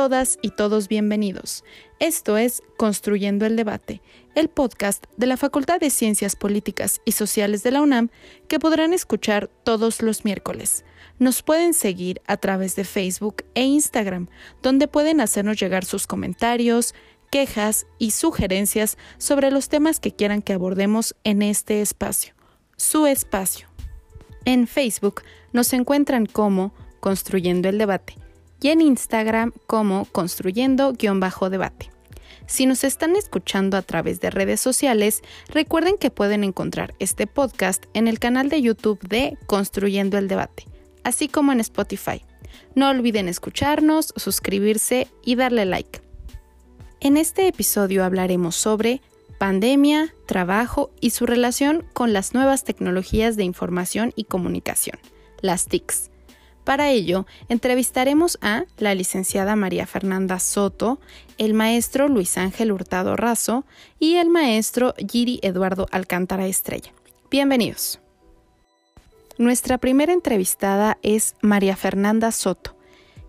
Todas y todos bienvenidos. Esto es Construyendo el Debate, el podcast de la Facultad de Ciencias Políticas y Sociales de la UNAM que podrán escuchar todos los miércoles. Nos pueden seguir a través de Facebook e Instagram, donde pueden hacernos llegar sus comentarios, quejas y sugerencias sobre los temas que quieran que abordemos en este espacio, su espacio. En Facebook nos encuentran como Construyendo el Debate y en Instagram como construyendo-debate. Si nos están escuchando a través de redes sociales, recuerden que pueden encontrar este podcast en el canal de YouTube de Construyendo el Debate, así como en Spotify. No olviden escucharnos, suscribirse y darle like. En este episodio hablaremos sobre pandemia, trabajo y su relación con las nuevas tecnologías de información y comunicación, las TICs. Para ello, entrevistaremos a la licenciada María Fernanda Soto, el maestro Luis Ángel Hurtado Razo y el maestro Giri Eduardo Alcántara Estrella. Bienvenidos. Nuestra primera entrevistada es María Fernanda Soto.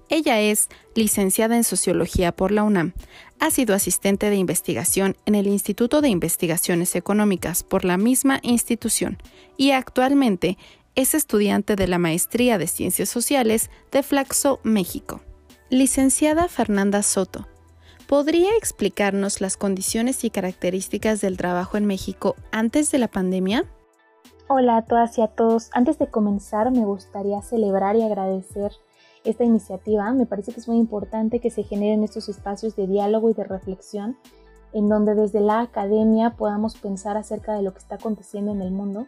Ella es licenciada en Sociología por la UNAM, ha sido asistente de investigación en el Instituto de Investigaciones Económicas por la misma institución y actualmente es estudiante de la Maestría de Ciencias Sociales de Flaxo, México. Licenciada Fernanda Soto, ¿podría explicarnos las condiciones y características del trabajo en México antes de la pandemia? Hola a todas y a todos. Antes de comenzar, me gustaría celebrar y agradecer esta iniciativa. Me parece que es muy importante que se generen estos espacios de diálogo y de reflexión en donde desde la academia podamos pensar acerca de lo que está aconteciendo en el mundo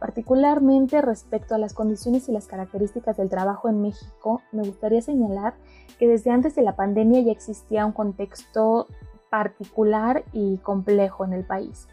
Particularmente respecto a las condiciones y las características del trabajo en México, me gustaría señalar que desde antes de la pandemia ya existía un contexto particular y complejo en el país.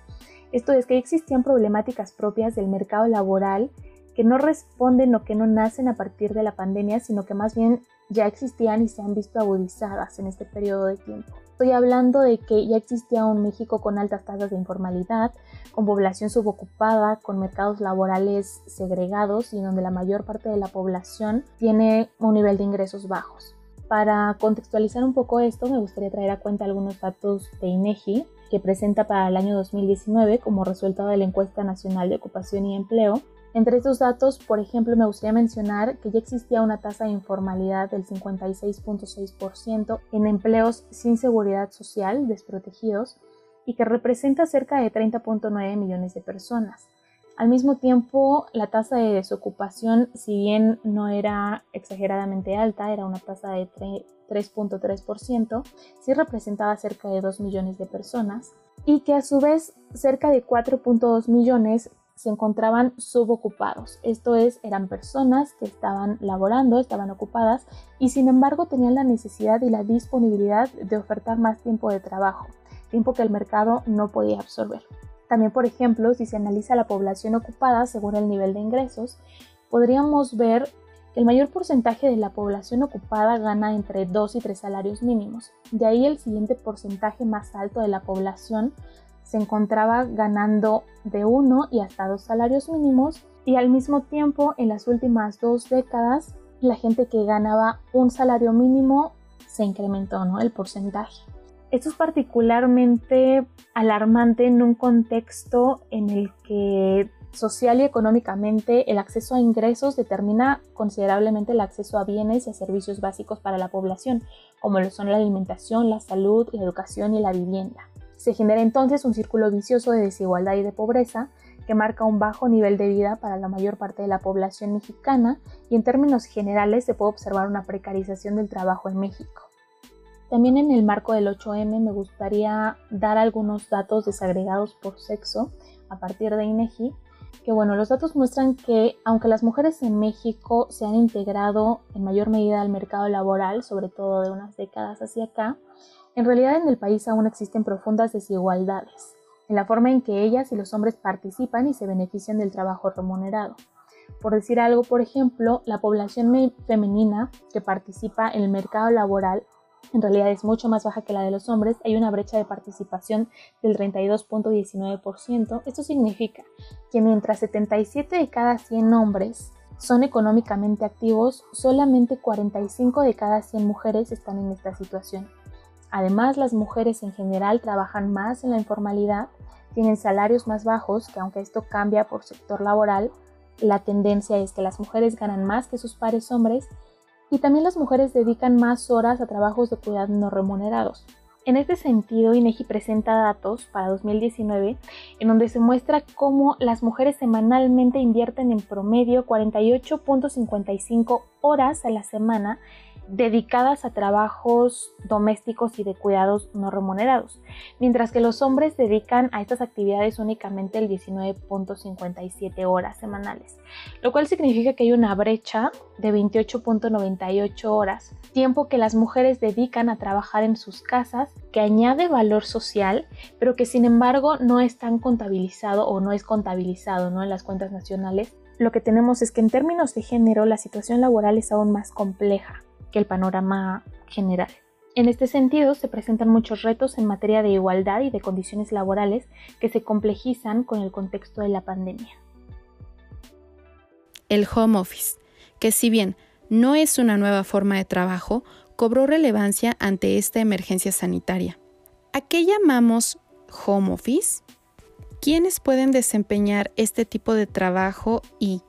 Esto es que existían problemáticas propias del mercado laboral que no responden o que no nacen a partir de la pandemia, sino que más bien ya existían y se han visto agudizadas en este periodo de tiempo. Estoy hablando de que ya existía un México con altas tasas de informalidad, con población subocupada, con mercados laborales segregados y donde la mayor parte de la población tiene un nivel de ingresos bajos. Para contextualizar un poco esto, me gustaría traer a cuenta algunos datos de INEGI que presenta para el año 2019 como resultado de la encuesta nacional de ocupación y empleo entre estos datos, por ejemplo, me gustaría mencionar que ya existía una tasa de informalidad del 56.6% en empleos sin seguridad social desprotegidos y que representa cerca de 30.9 millones de personas. Al mismo tiempo, la tasa de desocupación, si bien no era exageradamente alta, era una tasa de 3.3%, sí representaba cerca de 2 millones de personas y que a su vez cerca de 4.2 millones se encontraban subocupados. Esto es, eran personas que estaban laborando, estaban ocupadas y sin embargo tenían la necesidad y la disponibilidad de ofertar más tiempo de trabajo, tiempo que el mercado no podía absorber. También, por ejemplo, si se analiza la población ocupada según el nivel de ingresos, podríamos ver que el mayor porcentaje de la población ocupada gana entre 2 y 3 salarios mínimos. De ahí el siguiente porcentaje más alto de la población se encontraba ganando de uno y hasta dos salarios mínimos y al mismo tiempo en las últimas dos décadas la gente que ganaba un salario mínimo se incrementó ¿no? el porcentaje. Esto es particularmente alarmante en un contexto en el que social y económicamente el acceso a ingresos determina considerablemente el acceso a bienes y a servicios básicos para la población, como lo son la alimentación, la salud, la educación y la vivienda. Se genera entonces un círculo vicioso de desigualdad y de pobreza que marca un bajo nivel de vida para la mayor parte de la población mexicana y en términos generales se puede observar una precarización del trabajo en México. También en el marco del 8M me gustaría dar algunos datos desagregados por sexo a partir de INEGI, que bueno, los datos muestran que aunque las mujeres en México se han integrado en mayor medida al mercado laboral, sobre todo de unas décadas hacia acá, en realidad en el país aún existen profundas desigualdades en la forma en que ellas y los hombres participan y se benefician del trabajo remunerado. Por decir algo, por ejemplo, la población femenina que participa en el mercado laboral en realidad es mucho más baja que la de los hombres, hay una brecha de participación del 32.19%. Esto significa que mientras 77 de cada 100 hombres son económicamente activos, solamente 45 de cada 100 mujeres están en esta situación. Además, las mujeres en general trabajan más en la informalidad, tienen salarios más bajos, que aunque esto cambia por sector laboral, la tendencia es que las mujeres ganan más que sus pares hombres y también las mujeres dedican más horas a trabajos de cuidado no remunerados. En este sentido, INEGI presenta datos para 2019 en donde se muestra cómo las mujeres semanalmente invierten en promedio 48.55 horas a la semana dedicadas a trabajos domésticos y de cuidados no remunerados, mientras que los hombres dedican a estas actividades únicamente el 19.57 horas semanales, lo cual significa que hay una brecha de 28.98 horas, tiempo que las mujeres dedican a trabajar en sus casas, que añade valor social, pero que sin embargo no es tan contabilizado o no es contabilizado ¿no? en las cuentas nacionales. Lo que tenemos es que en términos de género la situación laboral es aún más compleja que el panorama general. En este sentido, se presentan muchos retos en materia de igualdad y de condiciones laborales que se complejizan con el contexto de la pandemia. El home office, que si bien no es una nueva forma de trabajo, cobró relevancia ante esta emergencia sanitaria. ¿A qué llamamos home office? ¿Quiénes pueden desempeñar este tipo de trabajo y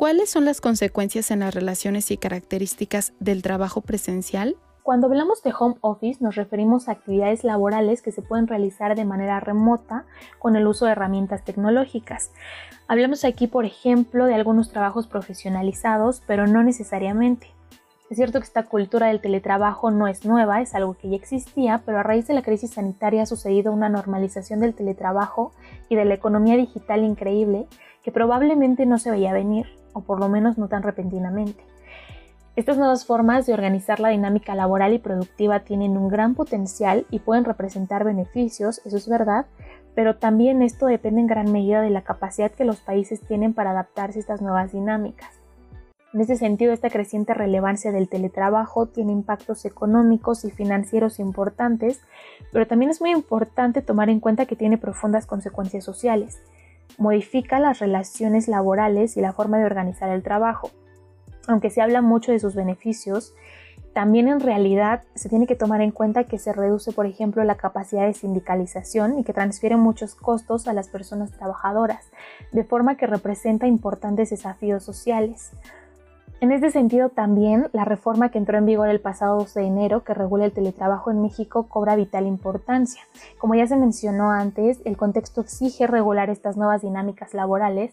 ¿Cuáles son las consecuencias en las relaciones y características del trabajo presencial? Cuando hablamos de home office nos referimos a actividades laborales que se pueden realizar de manera remota con el uso de herramientas tecnológicas. Hablamos aquí, por ejemplo, de algunos trabajos profesionalizados, pero no necesariamente. Es cierto que esta cultura del teletrabajo no es nueva, es algo que ya existía, pero a raíz de la crisis sanitaria ha sucedido una normalización del teletrabajo y de la economía digital increíble que probablemente no se veía venir o por lo menos no tan repentinamente. Estas nuevas formas de organizar la dinámica laboral y productiva tienen un gran potencial y pueden representar beneficios, eso es verdad, pero también esto depende en gran medida de la capacidad que los países tienen para adaptarse a estas nuevas dinámicas. En ese sentido, esta creciente relevancia del teletrabajo tiene impactos económicos y financieros importantes, pero también es muy importante tomar en cuenta que tiene profundas consecuencias sociales modifica las relaciones laborales y la forma de organizar el trabajo. Aunque se habla mucho de sus beneficios, también en realidad se tiene que tomar en cuenta que se reduce, por ejemplo, la capacidad de sindicalización y que transfiere muchos costos a las personas trabajadoras, de forma que representa importantes desafíos sociales. En este sentido, también la reforma que entró en vigor el pasado 12 de enero, que regula el teletrabajo en México, cobra vital importancia. Como ya se mencionó antes, el contexto exige regular estas nuevas dinámicas laborales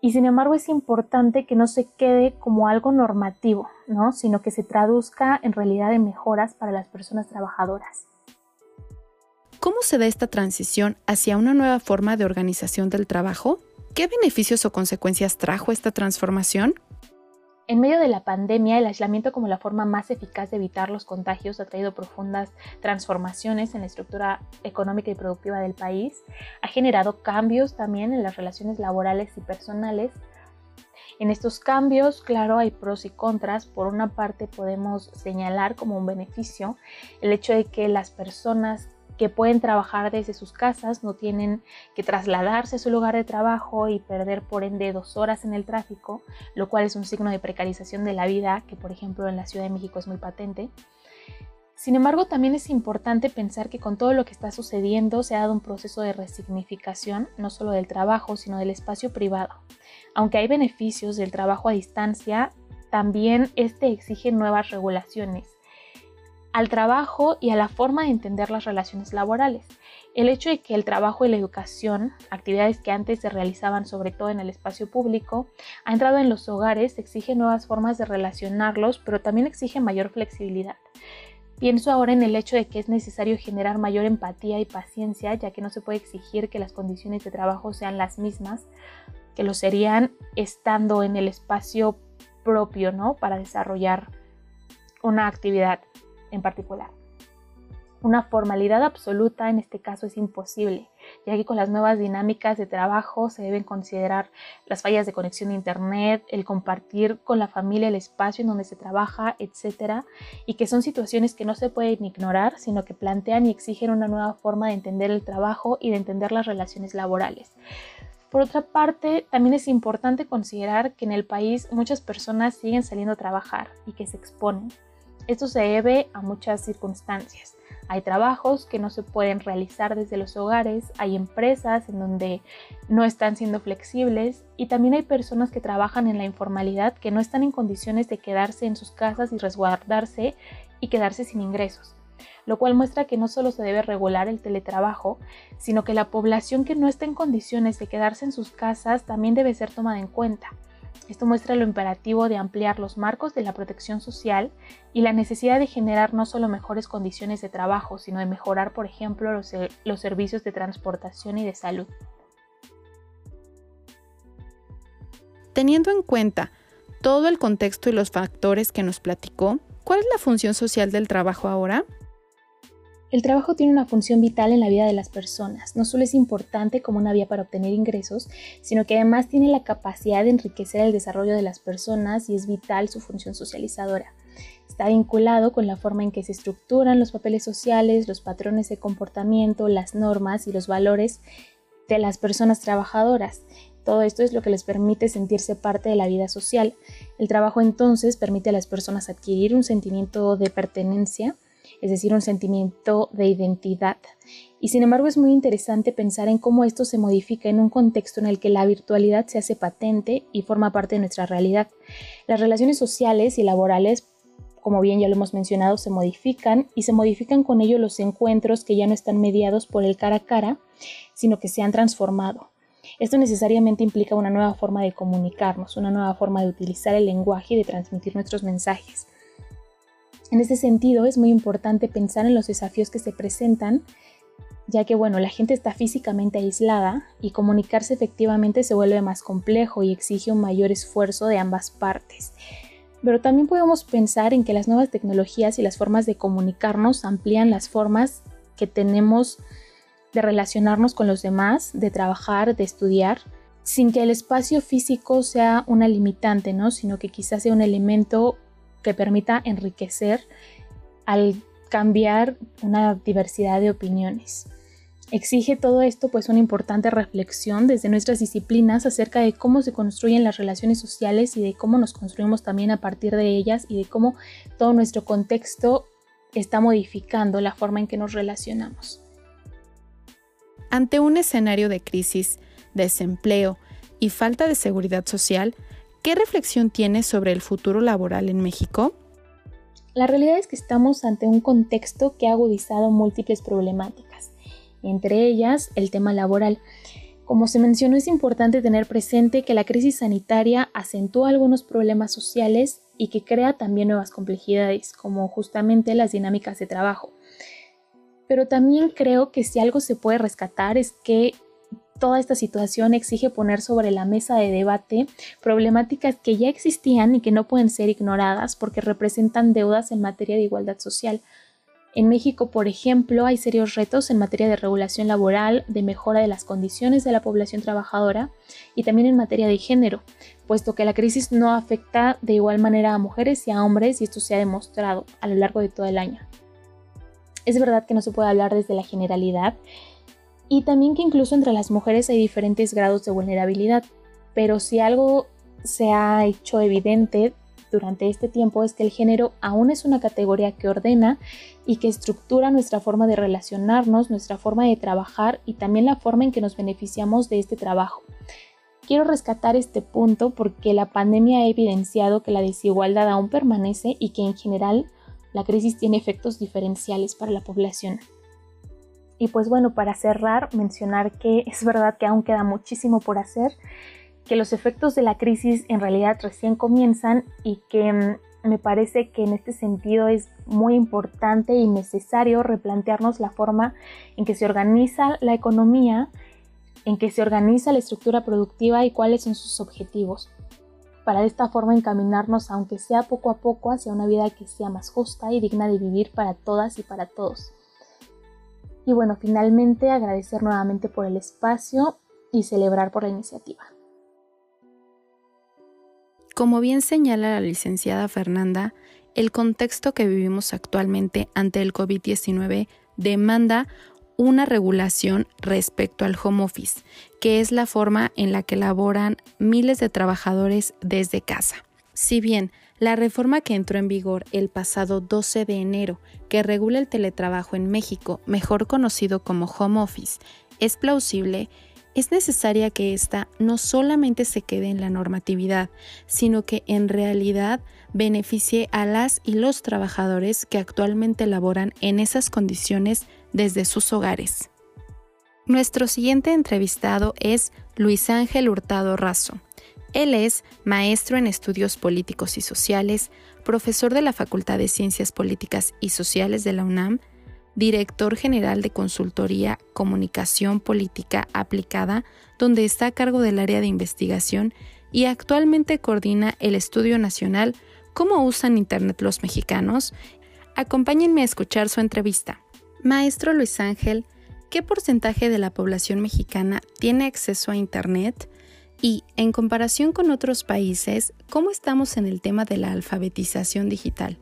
y sin embargo es importante que no se quede como algo normativo, ¿no? sino que se traduzca en realidad en mejoras para las personas trabajadoras. ¿Cómo se da esta transición hacia una nueva forma de organización del trabajo? ¿Qué beneficios o consecuencias trajo esta transformación? En medio de la pandemia, el aislamiento como la forma más eficaz de evitar los contagios ha traído profundas transformaciones en la estructura económica y productiva del país, ha generado cambios también en las relaciones laborales y personales. En estos cambios, claro, hay pros y contras. Por una parte, podemos señalar como un beneficio el hecho de que las personas que pueden trabajar desde sus casas, no tienen que trasladarse a su lugar de trabajo y perder por ende dos horas en el tráfico, lo cual es un signo de precarización de la vida que por ejemplo en la Ciudad de México es muy patente. Sin embargo, también es importante pensar que con todo lo que está sucediendo se ha dado un proceso de resignificación, no solo del trabajo, sino del espacio privado. Aunque hay beneficios del trabajo a distancia, también este exige nuevas regulaciones al trabajo y a la forma de entender las relaciones laborales. El hecho de que el trabajo y la educación, actividades que antes se realizaban sobre todo en el espacio público, ha entrado en los hogares, exige nuevas formas de relacionarlos, pero también exige mayor flexibilidad. Pienso ahora en el hecho de que es necesario generar mayor empatía y paciencia, ya que no se puede exigir que las condiciones de trabajo sean las mismas que lo serían estando en el espacio propio, ¿no? Para desarrollar una actividad en particular. Una formalidad absoluta en este caso es imposible, ya que con las nuevas dinámicas de trabajo se deben considerar las fallas de conexión a Internet, el compartir con la familia el espacio en donde se trabaja, etc. Y que son situaciones que no se pueden ignorar, sino que plantean y exigen una nueva forma de entender el trabajo y de entender las relaciones laborales. Por otra parte, también es importante considerar que en el país muchas personas siguen saliendo a trabajar y que se exponen. Esto se debe a muchas circunstancias hay trabajos que no se pueden realizar desde los hogares, hay empresas en donde no están siendo flexibles y también hay personas que trabajan en la informalidad que no están en condiciones de quedarse en sus casas y resguardarse y quedarse sin ingresos lo cual muestra que no solo se debe regular el teletrabajo, sino que la población que no está en condiciones de quedarse en sus casas también debe ser tomada en cuenta. Esto muestra lo imperativo de ampliar los marcos de la protección social y la necesidad de generar no solo mejores condiciones de trabajo, sino de mejorar, por ejemplo, los, los servicios de transportación y de salud. Teniendo en cuenta todo el contexto y los factores que nos platicó, ¿cuál es la función social del trabajo ahora? El trabajo tiene una función vital en la vida de las personas. No solo es importante como una vía para obtener ingresos, sino que además tiene la capacidad de enriquecer el desarrollo de las personas y es vital su función socializadora. Está vinculado con la forma en que se estructuran los papeles sociales, los patrones de comportamiento, las normas y los valores de las personas trabajadoras. Todo esto es lo que les permite sentirse parte de la vida social. El trabajo entonces permite a las personas adquirir un sentimiento de pertenencia, es decir, un sentimiento de identidad. Y sin embargo es muy interesante pensar en cómo esto se modifica en un contexto en el que la virtualidad se hace patente y forma parte de nuestra realidad. Las relaciones sociales y laborales como bien ya lo hemos mencionado, se modifican y se modifican con ello los encuentros que ya no están mediados por el cara a cara, sino que se han transformado. Esto necesariamente implica una nueva forma de comunicarnos, una nueva forma de utilizar el lenguaje y de transmitir nuestros mensajes. En ese sentido, es muy importante pensar en los desafíos que se presentan, ya que bueno, la gente está físicamente aislada y comunicarse efectivamente se vuelve más complejo y exige un mayor esfuerzo de ambas partes. Pero también podemos pensar en que las nuevas tecnologías y las formas de comunicarnos amplían las formas que tenemos de relacionarnos con los demás, de trabajar, de estudiar, sin que el espacio físico sea una limitante, ¿no? sino que quizás sea un elemento que permita enriquecer al cambiar una diversidad de opiniones. Exige todo esto pues una importante reflexión desde nuestras disciplinas acerca de cómo se construyen las relaciones sociales y de cómo nos construimos también a partir de ellas y de cómo todo nuestro contexto está modificando la forma en que nos relacionamos. Ante un escenario de crisis, desempleo y falta de seguridad social, ¿Qué reflexión tienes sobre el futuro laboral en México? La realidad es que estamos ante un contexto que ha agudizado múltiples problemáticas, entre ellas el tema laboral. Como se mencionó, es importante tener presente que la crisis sanitaria acentúa algunos problemas sociales y que crea también nuevas complejidades, como justamente las dinámicas de trabajo. Pero también creo que si algo se puede rescatar es que toda esta situación exige poner sobre la mesa de debate problemáticas que ya existían y que no pueden ser ignoradas porque representan deudas en materia de igualdad social. En México, por ejemplo, hay serios retos en materia de regulación laboral, de mejora de las condiciones de la población trabajadora y también en materia de género, puesto que la crisis no afecta de igual manera a mujeres y a hombres y esto se ha demostrado a lo largo de todo el año. Es verdad que no se puede hablar desde la generalidad, y también que incluso entre las mujeres hay diferentes grados de vulnerabilidad. Pero si algo se ha hecho evidente durante este tiempo es que el género aún es una categoría que ordena y que estructura nuestra forma de relacionarnos, nuestra forma de trabajar y también la forma en que nos beneficiamos de este trabajo. Quiero rescatar este punto porque la pandemia ha evidenciado que la desigualdad aún permanece y que en general la crisis tiene efectos diferenciales para la población. Y pues bueno, para cerrar, mencionar que es verdad que aún queda muchísimo por hacer, que los efectos de la crisis en realidad recién comienzan y que mm, me parece que en este sentido es muy importante y necesario replantearnos la forma en que se organiza la economía, en que se organiza la estructura productiva y cuáles son sus objetivos, para de esta forma encaminarnos, aunque sea poco a poco, hacia una vida que sea más justa y digna de vivir para todas y para todos. Y bueno, finalmente agradecer nuevamente por el espacio y celebrar por la iniciativa. Como bien señala la licenciada Fernanda, el contexto que vivimos actualmente ante el COVID-19 demanda una regulación respecto al home office, que es la forma en la que laboran miles de trabajadores desde casa. Si bien la reforma que entró en vigor el pasado 12 de enero, que regula el teletrabajo en México, mejor conocido como home office, es plausible, es necesaria que ésta no solamente se quede en la normatividad, sino que en realidad beneficie a las y los trabajadores que actualmente laboran en esas condiciones desde sus hogares. Nuestro siguiente entrevistado es Luis Ángel Hurtado Razo. Él es maestro en estudios políticos y sociales, profesor de la Facultad de Ciencias Políticas y Sociales de la UNAM, director general de consultoría Comunicación Política Aplicada, donde está a cargo del área de investigación y actualmente coordina el Estudio Nacional ¿Cómo usan Internet los mexicanos? Acompáñenme a escuchar su entrevista. Maestro Luis Ángel, ¿qué porcentaje de la población mexicana tiene acceso a Internet? Y, en comparación con otros países, ¿cómo estamos en el tema de la alfabetización digital?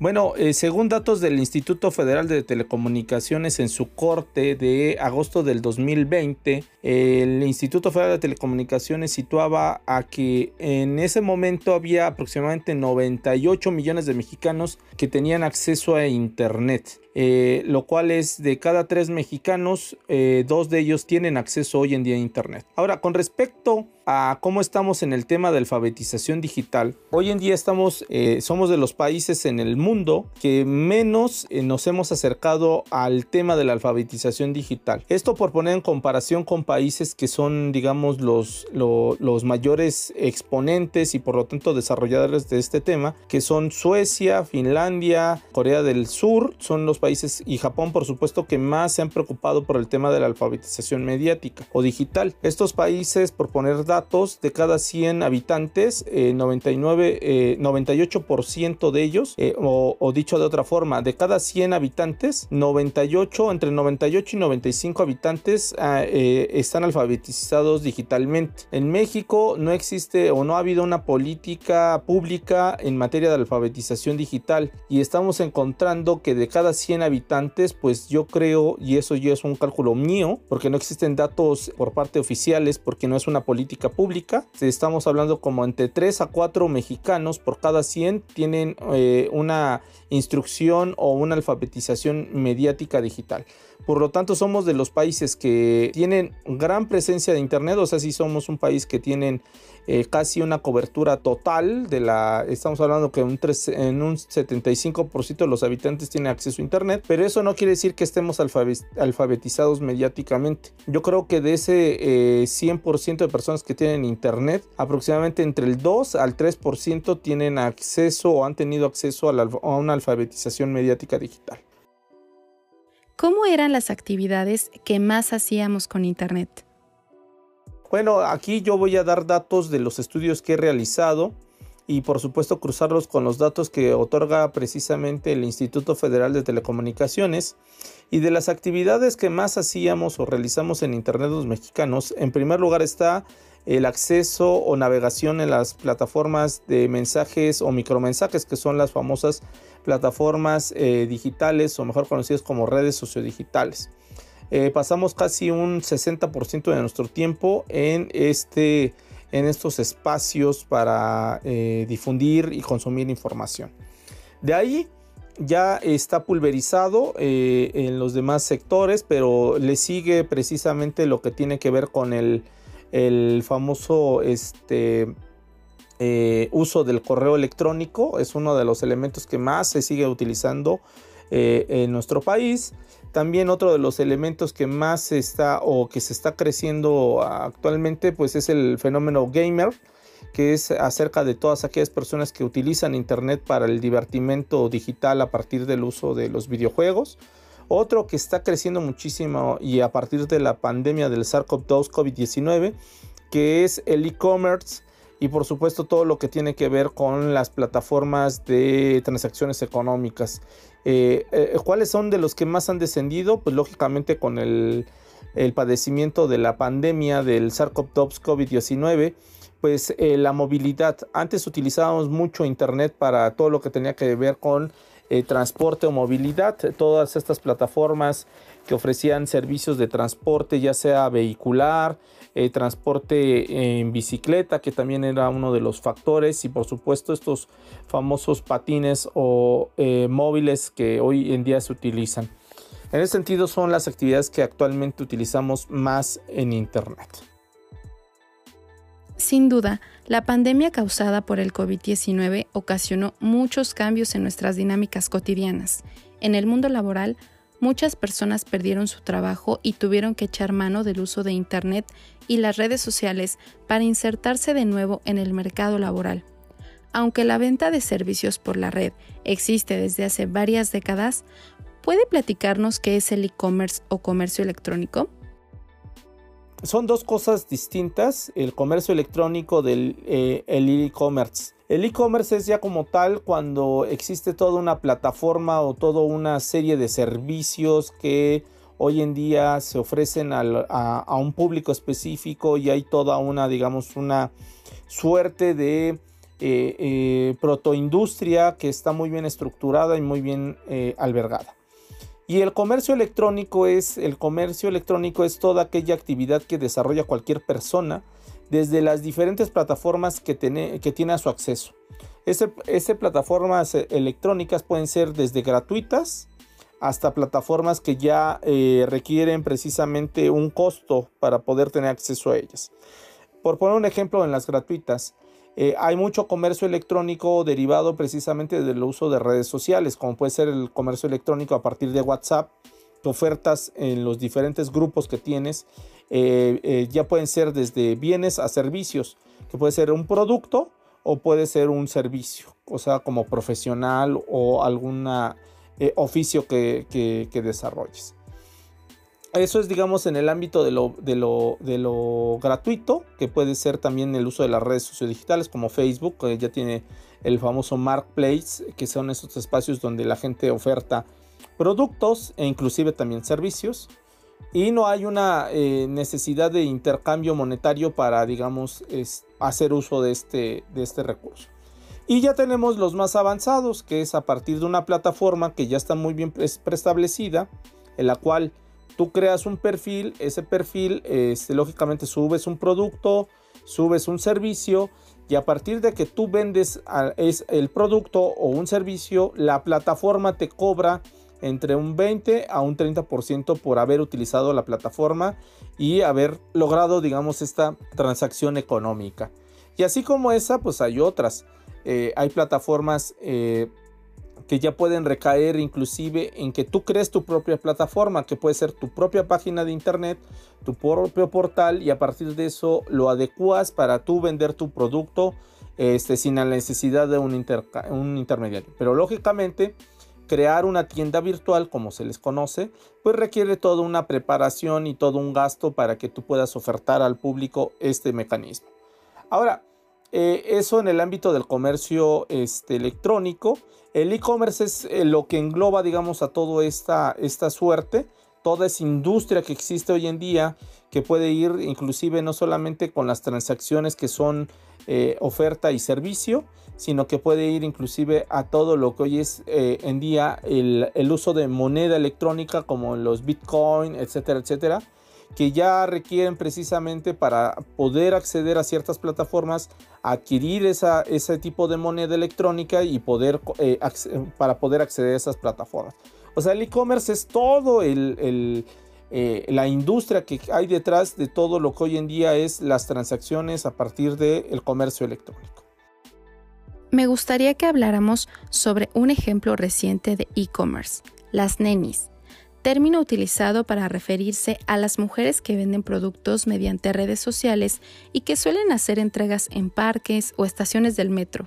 Bueno, eh, según datos del Instituto Federal de Telecomunicaciones en su corte de agosto del 2020, el Instituto Federal de Telecomunicaciones situaba a que en ese momento había aproximadamente 98 millones de mexicanos que tenían acceso a Internet. Eh, lo cual es de cada tres mexicanos, eh, dos de ellos tienen acceso hoy en día a Internet. Ahora, con respecto a cómo estamos en el tema de alfabetización digital, hoy en día estamos, eh, somos de los países en el mundo que menos nos hemos acercado al tema de la alfabetización digital. Esto por poner en comparación con países que son, digamos, los, los mayores exponentes y por lo tanto desarrolladores de este tema, que son Suecia, Finlandia, Corea del Sur, son los países y Japón por supuesto que más se han preocupado por el tema de la alfabetización mediática o digital. Estos países, por poner datos, de cada 100 habitantes, 99, 98% eh, de ellos, eh, o, dicho de otra forma, de cada 100 habitantes, 98, entre 98 y 95 habitantes ah, eh, están alfabetizados digitalmente. En México no existe o no ha habido una política pública en materia de alfabetización digital y estamos encontrando que de cada 100 habitantes, pues yo creo, y eso ya es un cálculo mío, porque no existen datos por parte oficiales, porque no es una política pública, estamos hablando como entre 3 a 4 mexicanos por cada 100 tienen eh, una instrucción o una alfabetización mediática digital. Por lo tanto, somos de los países que tienen gran presencia de Internet, o sea, si somos un país que tienen eh, casi una cobertura total de la, estamos hablando que un en un 75% de los habitantes tienen acceso a Internet, pero eso no quiere decir que estemos alfabetizados mediáticamente. Yo creo que de ese 100% eh, de personas que tienen Internet, aproximadamente entre el 2 al 3% tienen acceso o han tenido acceso a, a una alfabetización mediática digital. ¿Cómo eran las actividades que más hacíamos con Internet? Bueno, aquí yo voy a dar datos de los estudios que he realizado y por supuesto cruzarlos con los datos que otorga precisamente el Instituto Federal de Telecomunicaciones y de las actividades que más hacíamos o realizamos en Internet los mexicanos. En primer lugar está el acceso o navegación en las plataformas de mensajes o micromensajes que son las famosas plataformas eh, digitales o mejor conocidas como redes sociodigitales. Eh, pasamos casi un 60% de nuestro tiempo en, este, en estos espacios para eh, difundir y consumir información. De ahí ya está pulverizado en los demás sectores, pero le sigue precisamente lo que tiene que ver con el, el famoso este, uso del correo electrónico. Es uno de los elementos que más se sigue utilizando en nuestro país. También otro de los elementos que más está o que se está creciendo actualmente pues es el fenómeno gamer que es acerca de todas aquellas personas que utilizan Internet para el divertimento digital a partir del uso de los videojuegos. Otro que está creciendo muchísimo y a partir de la pandemia del SARS-CoV-2 COVID-19, que es el e-commerce y por supuesto todo lo que tiene que ver con las plataformas de transacciones económicas. Eh, eh, ¿Cuáles son de los que más han descendido? Pues lógicamente con el, el padecimiento de la pandemia del SARS-CoV-2 COVID-19 pues eh, la movilidad. Antes utilizábamos mucho internet para todo lo que tenía que ver con transporte o movilidad. Todas estas plataformas que ofrecían servicios de transporte, ya sea vehicular, eh, transporte en bicicleta, que también era uno de los factores, y por supuesto estos famosos patines o móviles que hoy en día se utilizan. En ese sentido son las actividades que actualmente utilizamos más en Internet. Sin duda, la pandemia causada por el COVID-19 ocasionó muchos cambios en nuestras dinámicas cotidianas. En el mundo laboral, muchas personas perdieron su trabajo y tuvieron que echar mano del uso de Internet y las redes sociales para insertarse de nuevo en el mercado laboral. Aunque la venta de servicios por la red existe desde hace varias décadas, ¿puede platicarnos qué es el e-commerce o comercio electrónico? son dos cosas distintas, el comercio electrónico del eh, e-commerce. El e-commerce es ya como tal cuando existe toda una plataforma o toda una serie de servicios que hoy en día se ofrecen a, un público específico y hay toda una, digamos, una suerte de eh, eh, protoindustria que está muy bien estructurada y muy bien albergada. Y el comercio electrónico es el comercio electrónico es toda aquella actividad que desarrolla cualquier persona desde las diferentes plataformas que tiene, que tiene su acceso. Esas plataformas electrónicas pueden ser desde gratuitas hasta plataformas que ya eh, requieren precisamente un costo para poder tener acceso a ellas. Por poner un ejemplo en las gratuitas, eh, hay mucho comercio electrónico derivado precisamente del uso de redes sociales, como puede ser el comercio electrónico a partir de WhatsApp, ofertas en los diferentes grupos que tienes, eh, eh, ya pueden ser desde bienes a servicios, que puede ser un producto o puede ser un servicio, o sea, como profesional o algún oficio que desarrolles. Eso es, digamos, en el ámbito de lo, de, lo, gratuito, que puede ser también el uso de las redes sociodigitales como Facebook, que ya tiene el famoso Marketplace, que son esos espacios donde la gente oferta productos e inclusive también servicios. Y no hay una eh, necesidad de intercambio monetario para, digamos, hacer uso de este, de este recurso. Y ya tenemos los más avanzados, que es a partir de una plataforma que ya está muy bien preestablecida, en la cual tú creas un perfil, ese perfil, este, lógicamente subes un producto, subes un servicio y a partir de que tú vendes es el producto o un servicio, la plataforma te cobra entre un 20 a un 30% por haber utilizado la plataforma y haber logrado, digamos, esta transacción económica. Y así como esa, pues hay otras. Eh, hay plataformas eh, que ya pueden recaer inclusive en que tú crees tu propia plataforma, que puede ser tu propia página de internet, tu propio portal y a partir de eso lo adecuas para tú vender tu producto este, sin la necesidad de un, un intermediario. Pero lógicamente crear una tienda virtual, como se les conoce, pues requiere toda una preparación y todo un gasto para que tú puedas ofertar al público este mecanismo. Ahora, eh, eso en el ámbito del comercio este, electrónico. El e-commerce es eh, lo que engloba, digamos, a toda esta, esta suerte, toda esa industria que existe hoy en día, que puede ir inclusive no solamente con las transacciones que son eh, oferta y servicio, sino que puede ir inclusive a todo lo que hoy es en día el, uso de moneda electrónica como los bitcoin, etcétera, etcétera que ya requieren precisamente para poder acceder a ciertas plataformas, adquirir esa, ese tipo de moneda electrónica y poder, eh, para poder acceder a esas plataformas. O sea, el e-commerce es todo eh, la industria que hay detrás de todo lo que hoy en día es las transacciones a partir del comercio electrónico. Me gustaría que habláramos sobre un ejemplo reciente de e-commerce, las nenis. término utilizado para referirse a las mujeres que venden productos mediante redes sociales y que suelen hacer entregas en parques o estaciones del metro.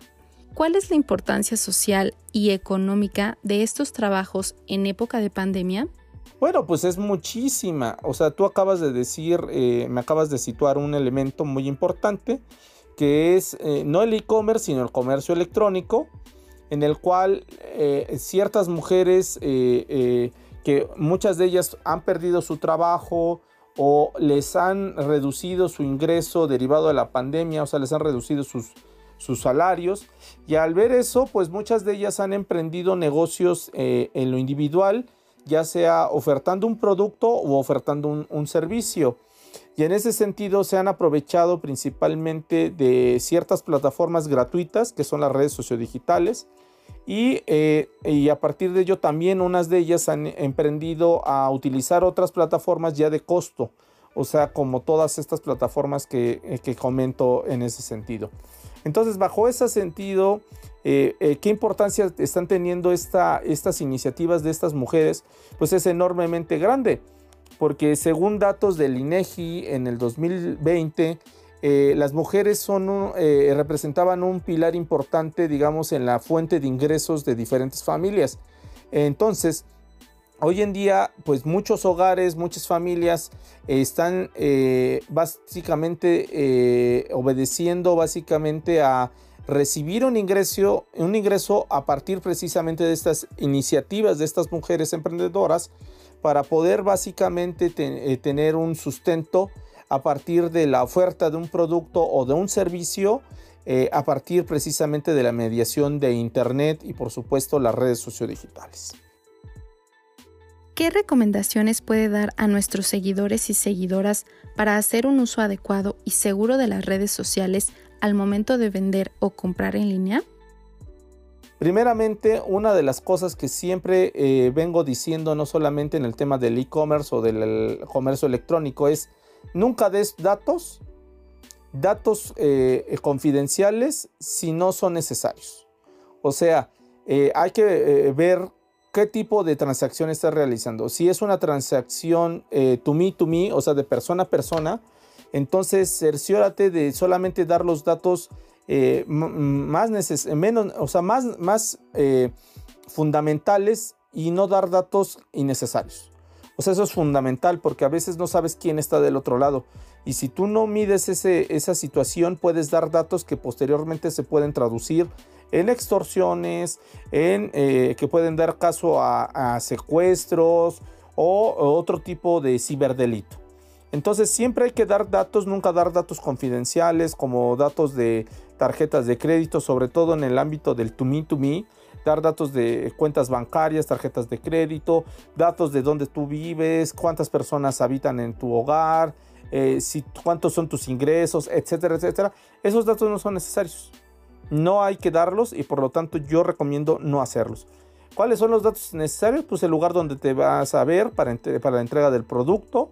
¿Cuál es la importancia social y económica de estos trabajos en época de pandemia? Bueno, pues es muchísima. O sea, tú acabas de decir, eh, me acabas de situar un elemento muy importante, que es eh, no el e-commerce, sino el comercio electrónico, en el cual eh, ciertas mujeres, que muchas de ellas han perdido su trabajo o les han reducido su ingreso derivado de la pandemia, o sea, les han reducido sus, sus salarios. Y al ver eso, pues muchas de ellas han emprendido negocios en lo individual ya sea ofertando un producto o ofertando un, servicio. Y en ese sentido se han aprovechado principalmente de ciertas plataformas gratuitas que son las redes sociodigitales. Y, eh, y, a partir de ello también unas de ellas han emprendido a utilizar otras plataformas ya de costo. O sea, como todas estas plataformas que, eh, que comento en ese sentido. Entonces, bajo ese sentido, eh, ¿qué importancia están teniendo estas iniciativas de estas mujeres? Pues es enormemente grande, porque según datos del INEGI en el 2020, eh, las mujeres son representaban un pilar importante, digamos, en la fuente de ingresos de diferentes familias. Entonces, hoy en día, pues muchos hogares, muchas familias están básicamente obedeciendo básicamente a recibir un ingreso, un ingreso a partir precisamente de estas iniciativas de estas mujeres emprendedoras para poder básicamente eh, tener un sustento a partir de la oferta de un producto o de un servicio eh, a partir precisamente de la mediación de Internet y por supuesto las redes sociodigitales. ¿Qué recomendaciones puede dar a nuestros seguidores y seguidoras para hacer un uso adecuado y seguro de las redes sociales al momento de vender o comprar en línea? Primeramente, una de las cosas que siempre eh, vengo diciendo, no solamente en el tema del e-commerce o del comercio electrónico, es nunca des datos, datos eh, confidenciales si no son necesarios. O sea, eh, hay que ver qué tipo de transacción estás realizando. Si es una transacción to me, to me, o sea, de persona a persona, entonces, cerciórate de solamente dar los datos eh, más, menos, o sea, más, más eh, fundamentales y no dar datos innecesarios. O sea, eso es fundamental porque a veces no sabes quién está del otro lado. Y si tú no mides esa situación, puedes dar datos que posteriormente se pueden traducir en extorsiones, en eh, que pueden dar caso a, secuestros o otro tipo de ciberdelito. Entonces siempre hay que dar datos, nunca dar datos confidenciales como datos de tarjetas de crédito, sobre todo en el ámbito del to me to me, dar datos de cuentas bancarias, tarjetas de crédito, datos de dónde tú vives, cuántas personas habitan en tu hogar, eh, cuántos son tus ingresos, etcétera, etcétera. Esos datos no son necesarios. No hay que darlos y por lo tanto yo recomiendo no hacerlos. ¿Cuáles son los datos necesarios? Pues el lugar donde te vas a ver para la entrega del producto,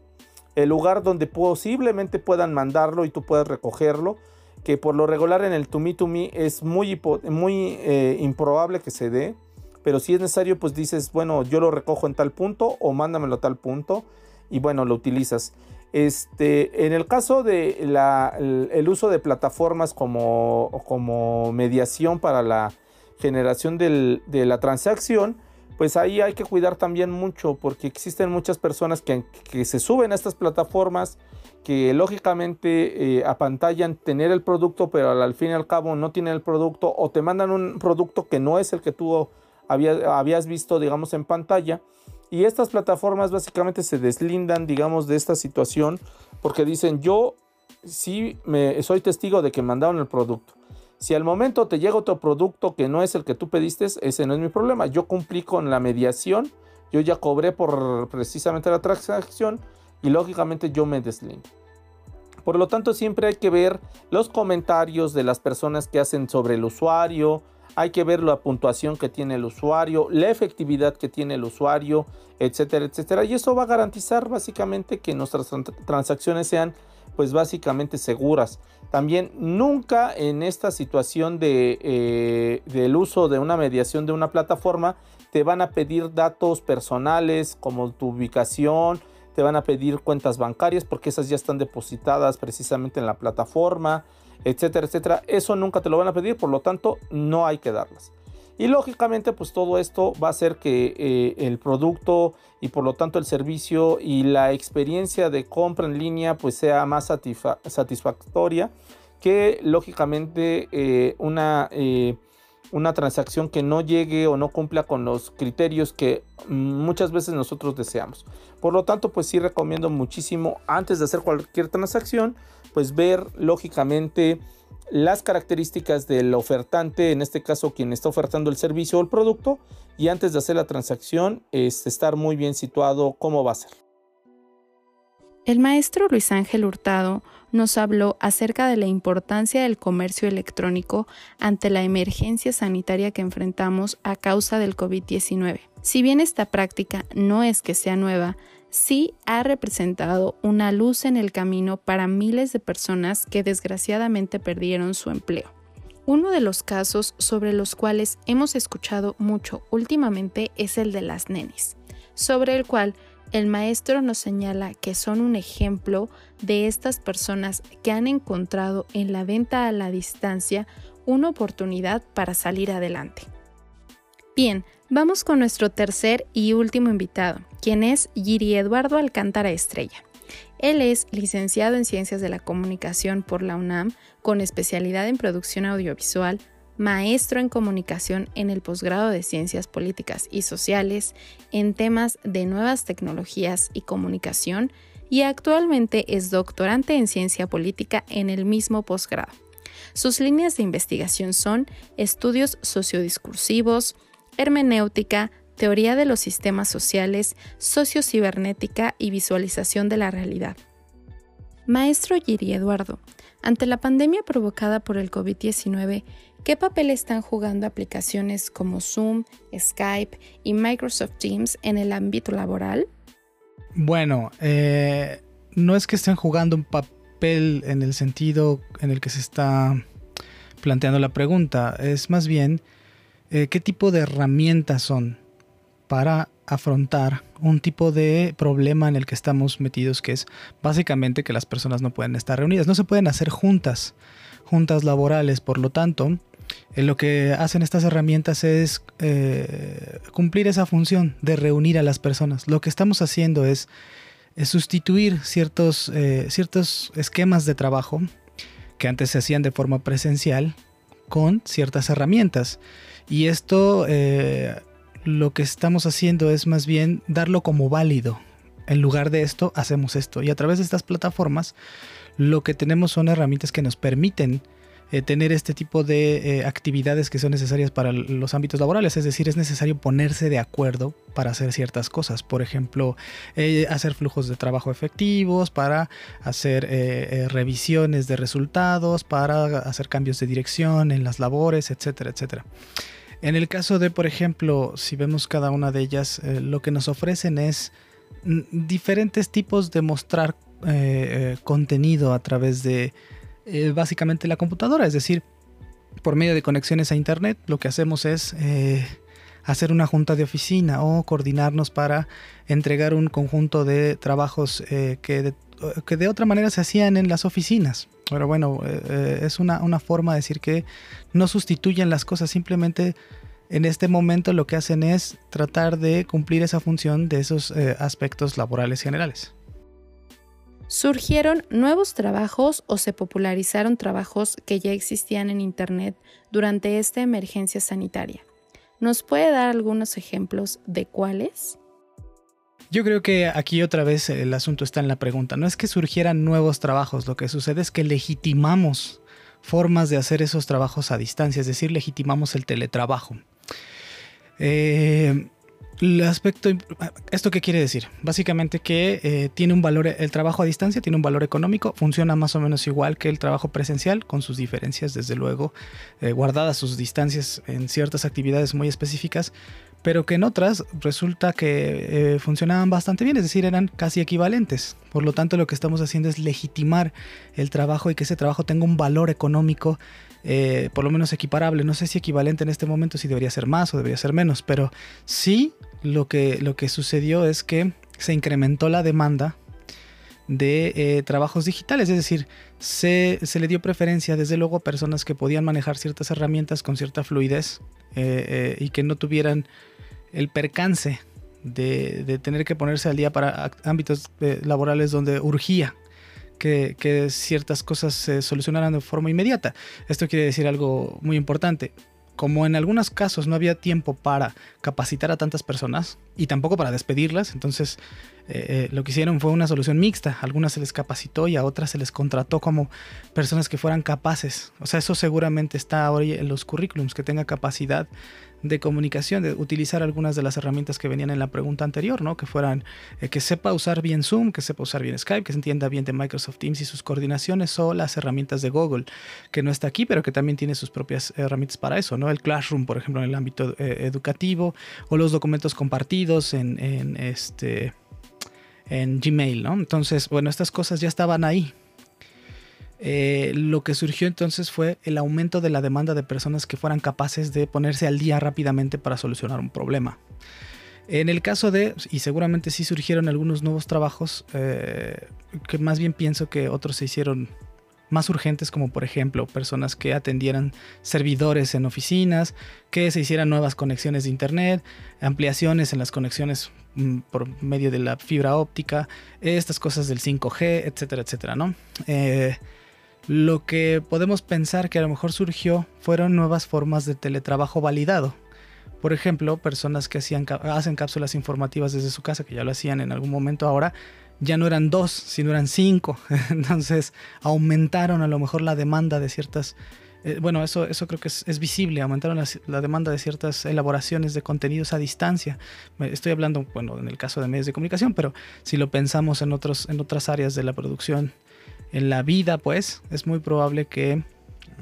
el lugar donde posiblemente puedan mandarlo y tú puedas recogerlo, que por lo regular en el to me to me es muy, muy eh, improbable que se dé, pero si es necesario pues dices, bueno, yo lo recojo en tal punto o mándamelo a tal punto y bueno, lo utilizas. Este, en el caso de el, uso de plataformas como, como mediación para la generación de la transacción, pues ahí hay que cuidar también mucho porque existen muchas personas que, se suben a estas plataformas que lógicamente eh, apantallan tener el producto pero al, fin y al cabo no tienen el producto o te mandan un producto que no es el que tú habías visto digamos en pantalla. Y estas plataformas básicamente se deslindan digamos de esta situación porque dicen yo sí me, soy testigo de que mandaron el producto si al momento te llega otro producto que no es el que tú pediste, ese no es mi problema. Yo cumplí con la mediación, yo ya cobré por precisamente la transacción y lógicamente yo me deslindo. Por lo tanto, siempre hay que ver los comentarios de las personas que hacen sobre el usuario, hay que ver la puntuación que tiene el usuario, la efectividad que tiene el usuario, etcétera, etcétera. Y eso va a garantizar básicamente que nuestras transacciones sean pues básicamente seguras. También nunca en esta situación de, eh, del uso de una mediación de una plataforma te van a pedir datos personales como tu ubicación, te van a pedir cuentas bancarias porque esas ya están depositadas precisamente en la plataforma, etcétera, etcétera. Eso nunca te lo van a pedir, por lo tanto no hay que darlas. Y lógicamente pues todo esto va a hacer que eh, el producto y por lo tanto el servicio y la experiencia de compra en línea pues sea más satisfactoria que lógicamente eh, una, eh, una transacción que no llegue o no cumpla con los criterios que muchas veces nosotros deseamos. Por lo tanto, pues sí recomiendo muchísimo antes de hacer cualquier transacción, pues ver lógicamente las características del ofertante, en este caso quien está ofertando el servicio o el producto, y antes de hacer la transacción, es estar muy bien situado cómo va a ser. El maestro Luis Ángel Hurtado nos habló acerca de la importancia del comercio electrónico ante la emergencia sanitaria que enfrentamos a causa del COVID-19. Si bien esta práctica no es que sea nueva, sí ha representado una luz en el camino para miles de personas que desgraciadamente perdieron su empleo. Uno de los casos sobre los cuales hemos escuchado mucho últimamente es el de las nenes, sobre el cual el maestro nos señala que son un ejemplo de estas personas que han encontrado en la venta a la distancia una oportunidad para salir adelante. Bien, vamos con nuestro tercer y último invitado, quien es Giri Eduardo Alcántara Estrella. Él es licenciado en Ciencias de la Comunicación por la UNAM, con especialidad en producción audiovisual, maestro en comunicación en el posgrado de Ciencias Políticas y Sociales en temas de nuevas tecnologías y comunicación y actualmente es doctorante en ciencia política en el mismo posgrado. Sus líneas de investigación son estudios sociodiscursivos, hermenéutica, teoría de los sistemas sociales, sociocibernética y visualización de la realidad. Maestro Giri Eduardo, ante la pandemia provocada por el COVID-19, ¿qué papel están jugando aplicaciones como Zoom, Skype y Microsoft Teams en el ámbito laboral? Bueno, eh, no es que estén jugando un papel en el sentido en el que se está planteando la pregunta, es más bien eh, qué tipo de herramientas son para afrontar un tipo de problema en el que estamos metidos, que es básicamente que las personas no pueden estar reunidas, no se pueden hacer juntas, juntas laborales, por lo tanto, eh, lo que hacen estas herramientas es eh, cumplir esa función de reunir a las personas. Lo que estamos haciendo es, sustituir ciertos, ciertos esquemas de trabajo que antes se hacían de forma presencial con ciertas herramientas. Y esto eh, lo que estamos haciendo es más bien darlo como válido. En lugar de esto, hacemos esto. Y a través de estas plataformas, lo que tenemos son herramientas que nos permiten eh, tener este tipo de eh, actividades que son necesarias para los ámbitos laborales. Es decir, es necesario ponerse de acuerdo para hacer ciertas cosas. Por ejemplo, hacer flujos de trabajo efectivos, para hacer revisiones de resultados, para hacer cambios de dirección en las labores, etcétera, etcétera. En el caso de, por ejemplo, si vemos cada una de ellas, eh, lo que nos ofrecen es diferentes tipos de mostrar eh, eh, contenido a través de básicamente la computadora, es decir, por medio de conexiones a internet, lo que hacemos es hacer una junta de oficina o coordinarnos para entregar un conjunto de trabajos que, que, de, otra manera se hacían en las oficinas. Pero bueno, eh, eh, es una, forma de decir que no sustituyen las cosas, simplemente en este momento lo que hacen es tratar de cumplir esa función de esos eh, aspectos laborales generales. ¿Surgieron nuevos trabajos o se popularizaron trabajos que ya existían en Internet durante esta emergencia sanitaria? ¿Nos puede dar algunos ejemplos de cuáles? Yo creo que aquí otra vez el asunto está en la pregunta. No es que surgieran nuevos trabajos, lo que sucede es que legitimamos formas de hacer esos trabajos a distancia, es decir, legitimamos el teletrabajo. Eh, el aspecto, ¿esto qué quiere decir? Básicamente que eh, tiene un valor, el trabajo a distancia tiene un valor económico, funciona más o menos igual que el trabajo presencial, con sus diferencias, desde luego, eh, guardadas sus distancias en ciertas actividades muy específicas, pero que en otras resulta que eh, funcionaban bastante bien, es decir, eran casi equivalentes. Por lo tanto, lo que estamos haciendo es legitimar el trabajo y que ese trabajo tenga un valor económico eh, por lo menos equiparable. No sé si equivalente en este momento, si debería ser más o debería ser menos, pero sí lo que, lo que sucedió es que se incrementó la demanda de eh, trabajos digitales, es decir, se, le dio preferencia desde luego a personas que podían manejar ciertas herramientas con cierta fluidez y que no tuvieran el percance de, tener que ponerse al día para ámbitos eh, laborales donde urgía que, ciertas cosas se solucionaran de forma inmediata. Esto quiere decir algo muy importante. Como en algunos casos no había tiempo para capacitar a tantas personas y tampoco para despedirlas, entonces eh, eh, lo que hicieron fue una solución mixta. A algunas se les capacitó y a otras se les contrató como personas que fueran capaces. O sea, eso seguramente está hoy en los currículums, que tenga capacidad de comunicación, de utilizar algunas de las herramientas que venían en la pregunta anterior, ¿no? Que fueran, eh, que sepa usar bien Zoom, que sepa usar bien Skype, que se entienda bien de Microsoft Teams y sus coordinaciones, o las herramientas de Google, que no está aquí, pero que también tiene sus propias herramientas para eso, ¿no? El Classroom, por ejemplo, en el ámbito eh, educativo, o los documentos compartidos en, en, este en Gmail, ¿no? Entonces, bueno, estas cosas ya estaban ahí, eh, lo que surgió entonces fue el aumento de la demanda de personas que fueran capaces de ponerse al día rápidamente para solucionar un problema. En el caso de, y seguramente sí surgieron algunos nuevos trabajos, eh, que más bien pienso que otros se hicieron más urgentes, como por ejemplo personas que atendieran servidores en oficinas, que se hicieran nuevas conexiones de internet, ampliaciones en las conexiones mm, por medio de la fibra óptica, estas cosas del 5G, etcétera, etcétera, ¿no? Eh, lo que podemos pensar que a lo mejor surgió fueron nuevas formas de teletrabajo validado. Por ejemplo, personas que hacían, hacen cápsulas informativas desde su casa, que ya lo hacían en algún momento ahora, ya no eran dos, sino eran cinco. Entonces aumentaron a lo mejor la demanda de ciertas... Eh, bueno, eso, eso creo que es, visible, aumentaron la, demanda de ciertas elaboraciones de contenidos a distancia. Estoy hablando, bueno, en el caso de medios de comunicación, pero si lo pensamos en, otros, en otras áreas de la producción en la vida, pues es muy probable que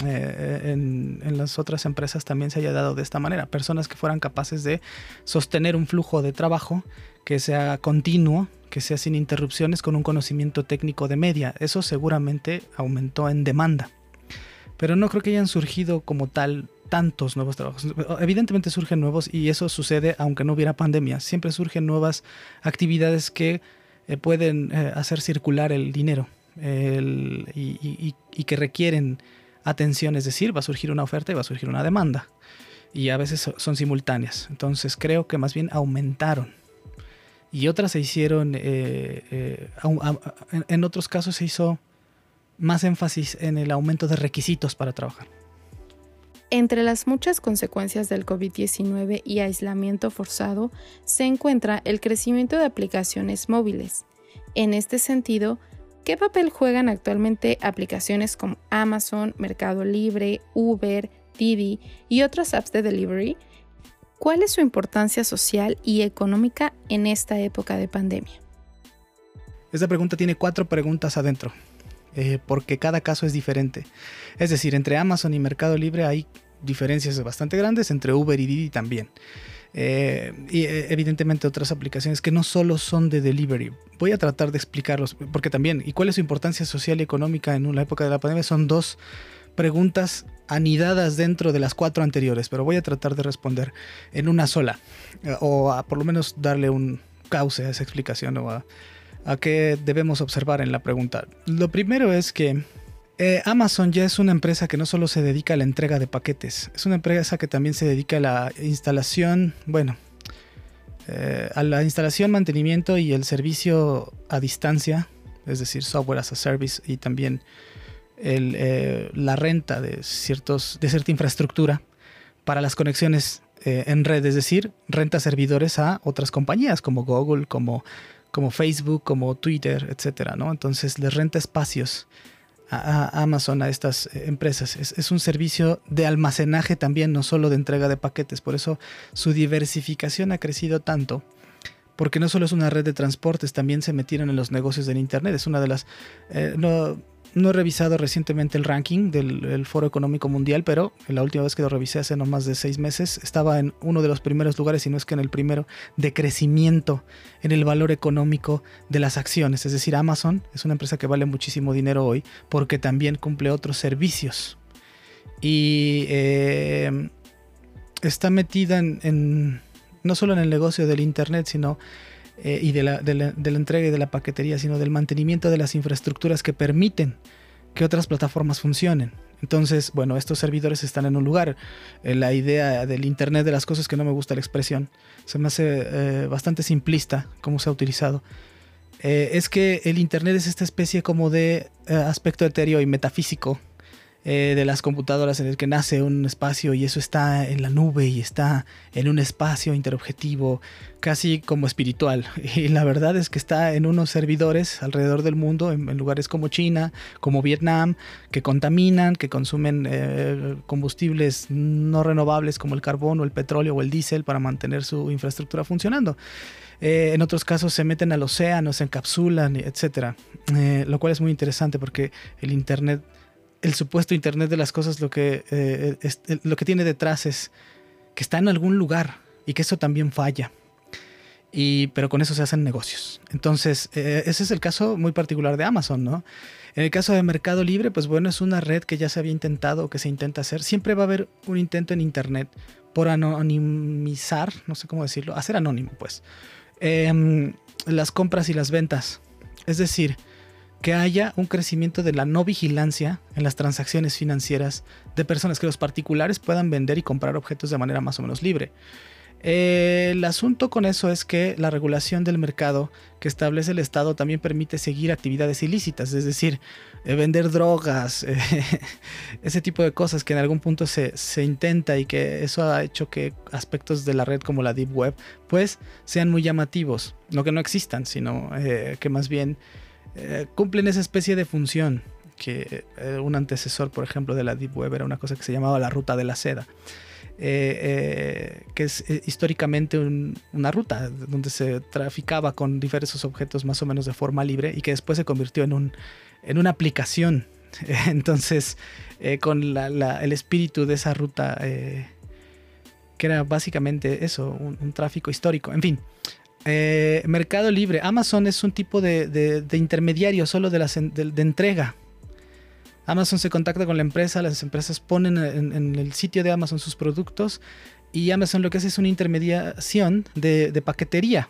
eh, en, las otras empresas también se haya dado de esta manera. Personas que fueran capaces de sostener un flujo de trabajo que sea continuo, que sea sin interrupciones, con un conocimiento técnico de media. Eso seguramente aumentó en demanda. Pero no creo que hayan surgido como tal tantos nuevos trabajos. Evidentemente surgen nuevos y eso sucede aunque no hubiera pandemia. Siempre surgen nuevas actividades que eh, pueden eh, hacer circular el dinero y, que requieren atención, es decir, va a surgir una oferta y va a surgir una demanda. Y a veces son simultáneas. Entonces creo que más bien aumentaron. Y otras se hicieron, eh, eh, en otros casos se hizo más énfasis en el aumento de requisitos para trabajar. Entre las muchas consecuencias del COVID-19 y aislamiento forzado se encuentra el crecimiento de aplicaciones móviles. En este sentido, ¿Qué papel juegan actualmente aplicaciones como Amazon, Mercado Libre, Uber, Didi y otras apps de delivery? ¿Cuál es su importancia social y económica en esta época de pandemia? Esta pregunta tiene cuatro preguntas adentro, eh, porque cada caso es diferente. Es decir, entre Amazon y Mercado Libre hay diferencias bastante grandes, entre Uber y Didi también. Eh, y eh, evidentemente otras aplicaciones que no solo son de delivery. Voy a tratar de explicarlos, porque también, ¿y cuál es su importancia social y económica en la época de la pandemia? Son dos preguntas anidadas dentro de las cuatro anteriores, pero voy a tratar de responder en una sola, eh, o a, por lo menos darle un cauce a esa explicación o a, a qué debemos observar en la pregunta. Lo primero es que eh, Amazon ya es una empresa que no solo se dedica a la entrega de paquetes, es una empresa que también se dedica a la instalación, bueno, eh, a la instalación, mantenimiento y el servicio a distancia, es decir, software as a service y también eh, la renta de, ciertos, de cierta infraestructura para las conexiones en red, es decir, renta servidores a otras compañías como Google, como, Facebook, como Twitter, etc. ¿no? Entonces les renta espacios a, Amazon, a estas eh, empresas. Es, un servicio de almacenaje también, no solo de entrega de paquetes. Por eso su diversificación ha crecido tanto. Porque no solo es una red de transportes, también se metieron en los negocios del Internet. Es una de las... Eh, no, no he revisado recientemente el ranking del el Foro Económico Mundial, pero la última vez que lo revisé hace no más de seis meses estaba en uno de los primeros lugares, si no es que en el primero, de crecimiento en el valor económico de las acciones. Es decir, Amazon es una empresa que vale muchísimo dinero hoy porque también cumple otros servicios. Y eh, está metida en, no solo en el negocio del Internet, sino eh, y de la, de, la, de la entrega y de la paquetería, sino del mantenimiento de las infraestructuras que permiten que otras plataformas funcionen. Entonces, bueno, estos servidores están en un lugar. Eh, la idea del Internet de las cosas, que no me gusta la expresión, se me hace eh, bastante simplista cómo se ha utilizado. Eh, es que el Internet es esta especie como de eh, aspecto etéreo y metafísico eh, de las computadoras en el que nace un espacio y eso está en la nube y está en un espacio interobjetivo casi como espiritual. Y la verdad es que está en unos servidores alrededor del mundo, en, lugares como China, como Vietnam, que contaminan, que consumen eh, combustibles no renovables como el carbón o el petróleo o el diésel para mantener su infraestructura funcionando. Eh, en otros casos se meten al océano, se encapsulan, etc. Lo cual es muy interesante porque el Internet el supuesto Internet de las cosas lo que, eh, es, lo que tiene detrás es que está en algún lugar y que eso también falla. Y, pero con eso se hacen negocios. Entonces, eh, ese es el caso muy particular de Amazon, ¿no? En el caso de Mercado Libre, pues bueno, es una red que ya se había intentado, que se intenta hacer. Siempre va a haber un intento en Internet por anonimizar, no sé cómo decirlo, hacer anónimo, pues, eh, las compras y las ventas. Es decir, que haya un crecimiento de la no vigilancia en las transacciones financieras de personas, que los particulares puedan vender y comprar objetos de manera más o menos libre. Eh, el asunto con eso es que la regulación del mercado que establece el Estado también permite seguir actividades ilícitas, es decir, eh, vender drogas, eh, ese tipo de cosas que en algún punto se, se, intenta y que eso ha hecho que aspectos de la red como la Deep Web pues sean muy llamativos, no que no existan, sino que más bien eh, cumplen esa especie de función que eh, un antecesor, por ejemplo, de la Deep Web era una cosa que se llamaba la ruta de la seda, eh, que es históricamente un, una ruta donde se traficaba con diversos objetos más o menos de forma libre y que después se convirtió en, un, en una aplicación. Entonces, con el espíritu de esa ruta, que era básicamente eso, un tráfico histórico, en fin. Eh, Mercado Libre. Amazon es un tipo de, intermediario solo de, entrega. Amazon se contacta con la empresa, las empresas ponen en, en, el sitio de Amazon sus productos y Amazon lo que hace es una intermediación de, paquetería.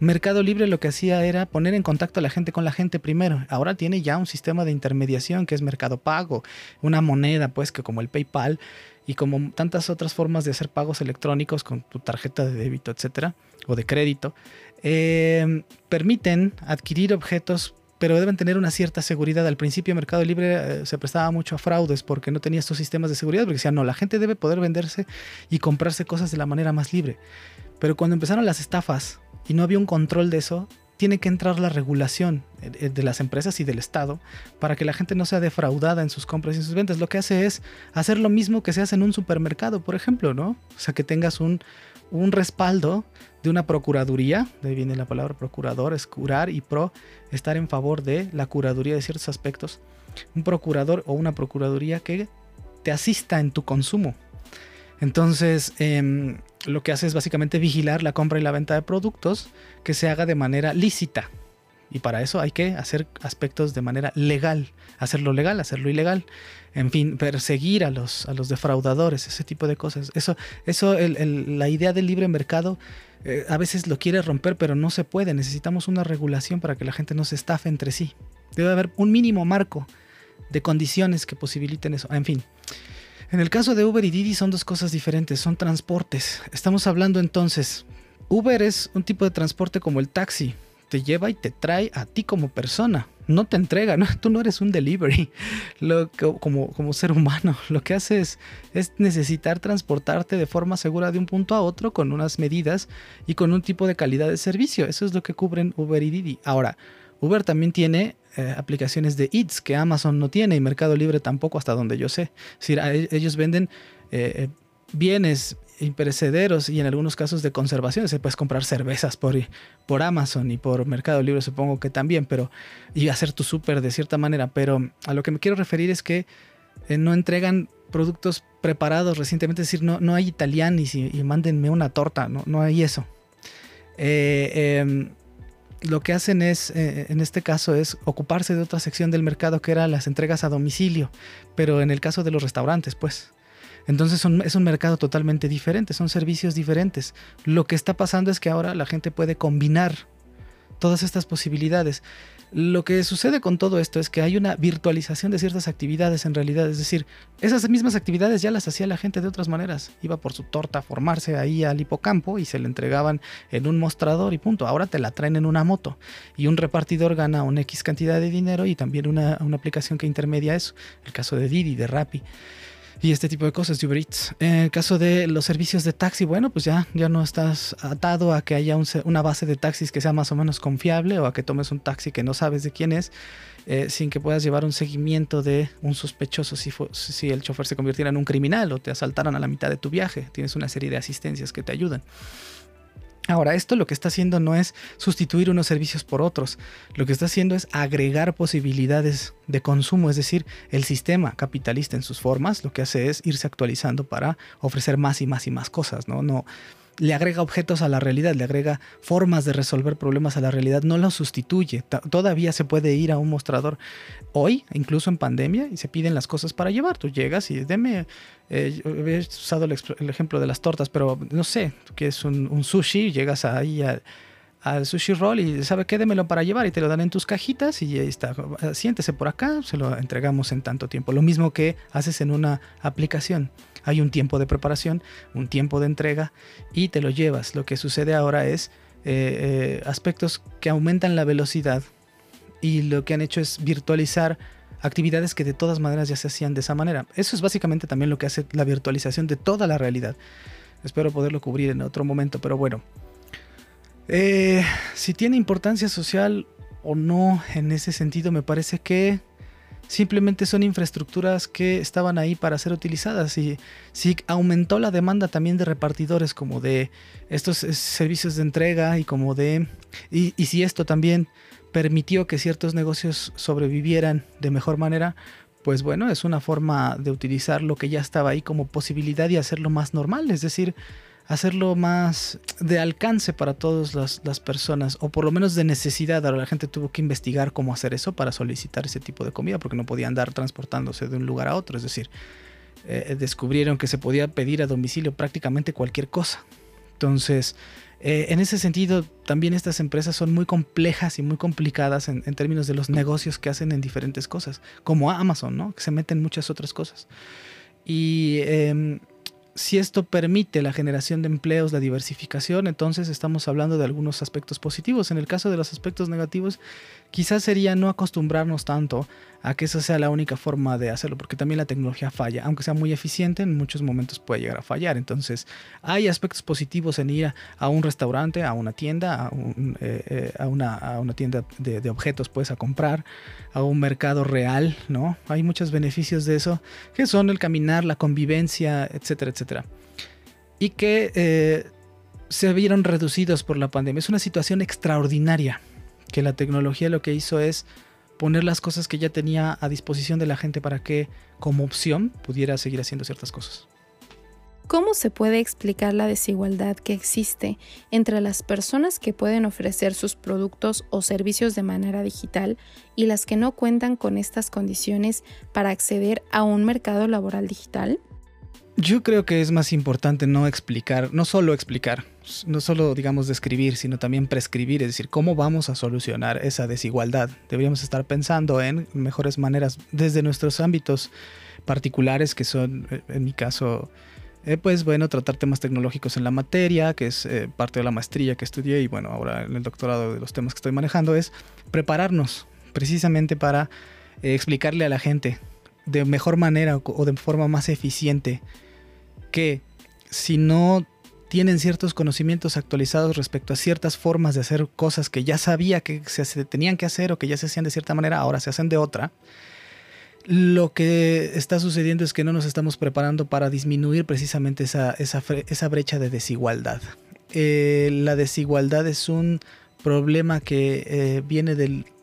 Mercado Libre lo que hacía era poner en contacto a la gente con la gente primero. Ahora tiene ya un sistema de intermediación que es Mercado Pago, una moneda pues que como el PayPal y como tantas otras formas de hacer pagos electrónicos con tu tarjeta de débito, etcétera, o de crédito, eh, permiten adquirir objetos, pero deben tener una cierta seguridad. Al principio, Mercado Libre eh, se prestaba mucho a fraudes porque no tenía estos sistemas de seguridad, porque decían, no, la gente debe poder venderse y comprarse cosas de la manera más libre. Pero cuando empezaron las estafas y no había un control de eso, tiene que entrar la regulación de las empresas y del Estado para que la gente no sea defraudada en sus compras y sus ventas. Lo que hace es hacer lo mismo que se hace en un supermercado, por ejemplo, ¿no? O sea, que tengas un, un respaldo de una procuraduría, de ahí viene la palabra procurador, es curar y pro, estar en favor de la curaduría de ciertos aspectos. Un procurador o una procuraduría que te asista en tu consumo. Entonces, eh, lo que hace es básicamente vigilar la compra y la venta de productos que se haga de manera lícita. Y para eso hay que hacer aspectos de manera legal. Hacerlo legal, hacerlo ilegal. En fin, perseguir a los, a los defraudadores, ese tipo de cosas. Eso, eso el, la idea del libre mercado eh, a veces lo quiere romper, pero no se puede. Necesitamos una regulación para que la gente no se estafe entre sí. Debe haber un mínimo marco de condiciones que posibiliten eso. En fin. En el caso de Uber y Didi son dos cosas diferentes, son transportes. Estamos hablando entonces, Uber es un tipo de transporte como el taxi, te lleva y te trae a ti como persona, no te entrega, ¿no? tú no eres un delivery como, como ser humano, lo que haces es necesitar transportarte de forma segura de un punto a otro con unas medidas y con un tipo de calidad de servicio, eso es lo que cubren Uber y Didi. Ahora, Uber también tiene eh, aplicaciones de Eats que Amazon no tiene y Mercado Libre tampoco hasta donde yo sé. Es decir, ellos venden eh, bienes imperecederos y en algunos casos de conservación. Se puedes comprar cervezas por, por Amazon y por Mercado Libre, supongo que también, pero y hacer tu súper de cierta manera. Pero a lo que me quiero referir es que eh, no entregan productos preparados recientemente, es decir, no, no hay italianis y, y mándenme una torta, no, no hay eso. Eh, em, lo que hacen es, eh, en este caso, es ocuparse de otra sección del mercado que era las entregas a domicilio, pero en el caso de los restaurantes, pues. Entonces es un mercado totalmente diferente, son servicios diferentes. Lo que está pasando es que ahora la gente puede combinar todas estas posibilidades. Lo que sucede con todo esto es que hay una virtualización de ciertas actividades en realidad, es decir, esas mismas actividades ya las hacía la gente de otras maneras. Iba por su torta a formarse ahí al hipocampo y se le entregaban en un mostrador y punto. Ahora te la traen en una moto y un repartidor gana una X cantidad de dinero y también una, una aplicación que intermedia eso. El caso de Didi, de Rappi y este tipo de cosas de Uber Eats. En el caso de los servicios de taxi, bueno, pues ya, ya no estás atado a que haya un, una base de taxis que sea más o menos confiable o a que tomes un taxi que no sabes de quién es, eh, sin que puedas llevar un seguimiento de un sospechoso si, si el chofer se convirtiera en un criminal o te asaltaran a la mitad de tu viaje. Tienes una serie de asistencias que te ayudan. Ahora, esto lo que está haciendo no es sustituir unos servicios por otros, lo que está haciendo es agregar posibilidades de consumo, es decir, el sistema capitalista en sus formas lo que hace es irse actualizando para ofrecer más y más y más cosas, ¿no? No, le agrega objetos a la realidad, le agrega formas de resolver problemas a la realidad, no lo sustituye. Todavía se puede ir a un mostrador hoy, incluso en pandemia, y se piden las cosas para llevar. Tú llegas y deme, eh, he usado el, ejemplo de las tortas, pero no sé, tú quieres un, un sushi, llegas ahí a al sushi roll y sabe qué, démelo para llevar y te lo dan en tus cajitas y ahí está, siéntese por acá, se lo entregamos en tanto tiempo. Lo mismo que haces en una aplicación. Hay un tiempo de preparación, un tiempo de entrega y te lo llevas. Lo que sucede ahora es eh, eh, aspectos que aumentan la velocidad y lo que han hecho es virtualizar actividades que de todas maneras ya se hacían de esa manera. Eso es básicamente también lo que hace la virtualización de toda la realidad. Espero poderlo cubrir en otro momento, pero bueno. Eh, si tiene importancia social o no en ese sentido, me parece que simplemente son infraestructuras que estaban ahí para ser utilizadas y si aumentó la demanda también de repartidores como de estos servicios de entrega y como de y, y si esto también permitió que ciertos negocios sobrevivieran de mejor manera pues bueno es una forma de utilizar lo que ya estaba ahí como posibilidad y hacerlo más normal es decir hacerlo más de alcance para todas las, personas, o por lo menos de necesidad. Ahora la gente tuvo que investigar cómo hacer eso para solicitar ese tipo de comida, porque no podía andar transportándose de un lugar a otro. Es decir, eh, descubrieron que se podía pedir a domicilio prácticamente cualquier cosa. Entonces, eh, en ese sentido, también estas empresas son muy complejas y muy complicadas en, términos de los negocios que hacen en diferentes cosas, como Amazon, ¿no? Que se meten muchas otras cosas. Y em, si esto permite la generación de empleos, la diversificación, entonces estamos hablando de algunos aspectos positivos. En el caso de los aspectos negativos, quizás sería no acostumbrarnos tanto a que esa sea la única forma de hacerlo, porque también la tecnología falla, aunque sea muy eficiente, en muchos momentos puede llegar a fallar. Entonces, hay aspectos positivos en ir a, un restaurante, a una tienda, a, eh, eh, una, tienda de, objetos, pues a comprar, a un mercado real, ¿no? Hay muchos beneficios de eso, que son el caminar, la convivencia, etcétera, etcétera. Y que eh, se vieron reducidos por la pandemia. Es una situación extraordinaria que la tecnología lo que hizo es poner las cosas que ya tenía a disposición de la gente para que como opción pudiera seguir haciendo ciertas cosas. ¿Cómo se puede explicar la desigualdad que existe entre las personas que pueden ofrecer sus productos o servicios de manera digital y las que no cuentan con estas condiciones para acceder a un mercado laboral digital? Yo creo que es más importante no explicar, no solo explicar, no solo digamos describir, sino también prescribir, es decir, cómo vamos a solucionar esa desigualdad. Deberíamos estar pensando en mejores maneras desde nuestros ámbitos particulares, que son, eh, en mi caso, eh, pues bueno, tratar temas tecnológicos en la materia, que es eh, parte de la maestría que estudié y bueno, ahora en el doctorado de los temas que estoy manejando, es prepararnos precisamente para explicarle a la gente de mejor manera o de forma más eficiente que si no tienen ciertos conocimientos actualizados respecto a ciertas formas de hacer cosas que ya sabía que se tenían que hacer o que ya se hacían de cierta manera, ahora se hacen de otra, lo que está sucediendo es que no nos estamos preparando para disminuir precisamente esa, esa, brecha de desigualdad. Eh, la desigualdad es un problema que eh, viene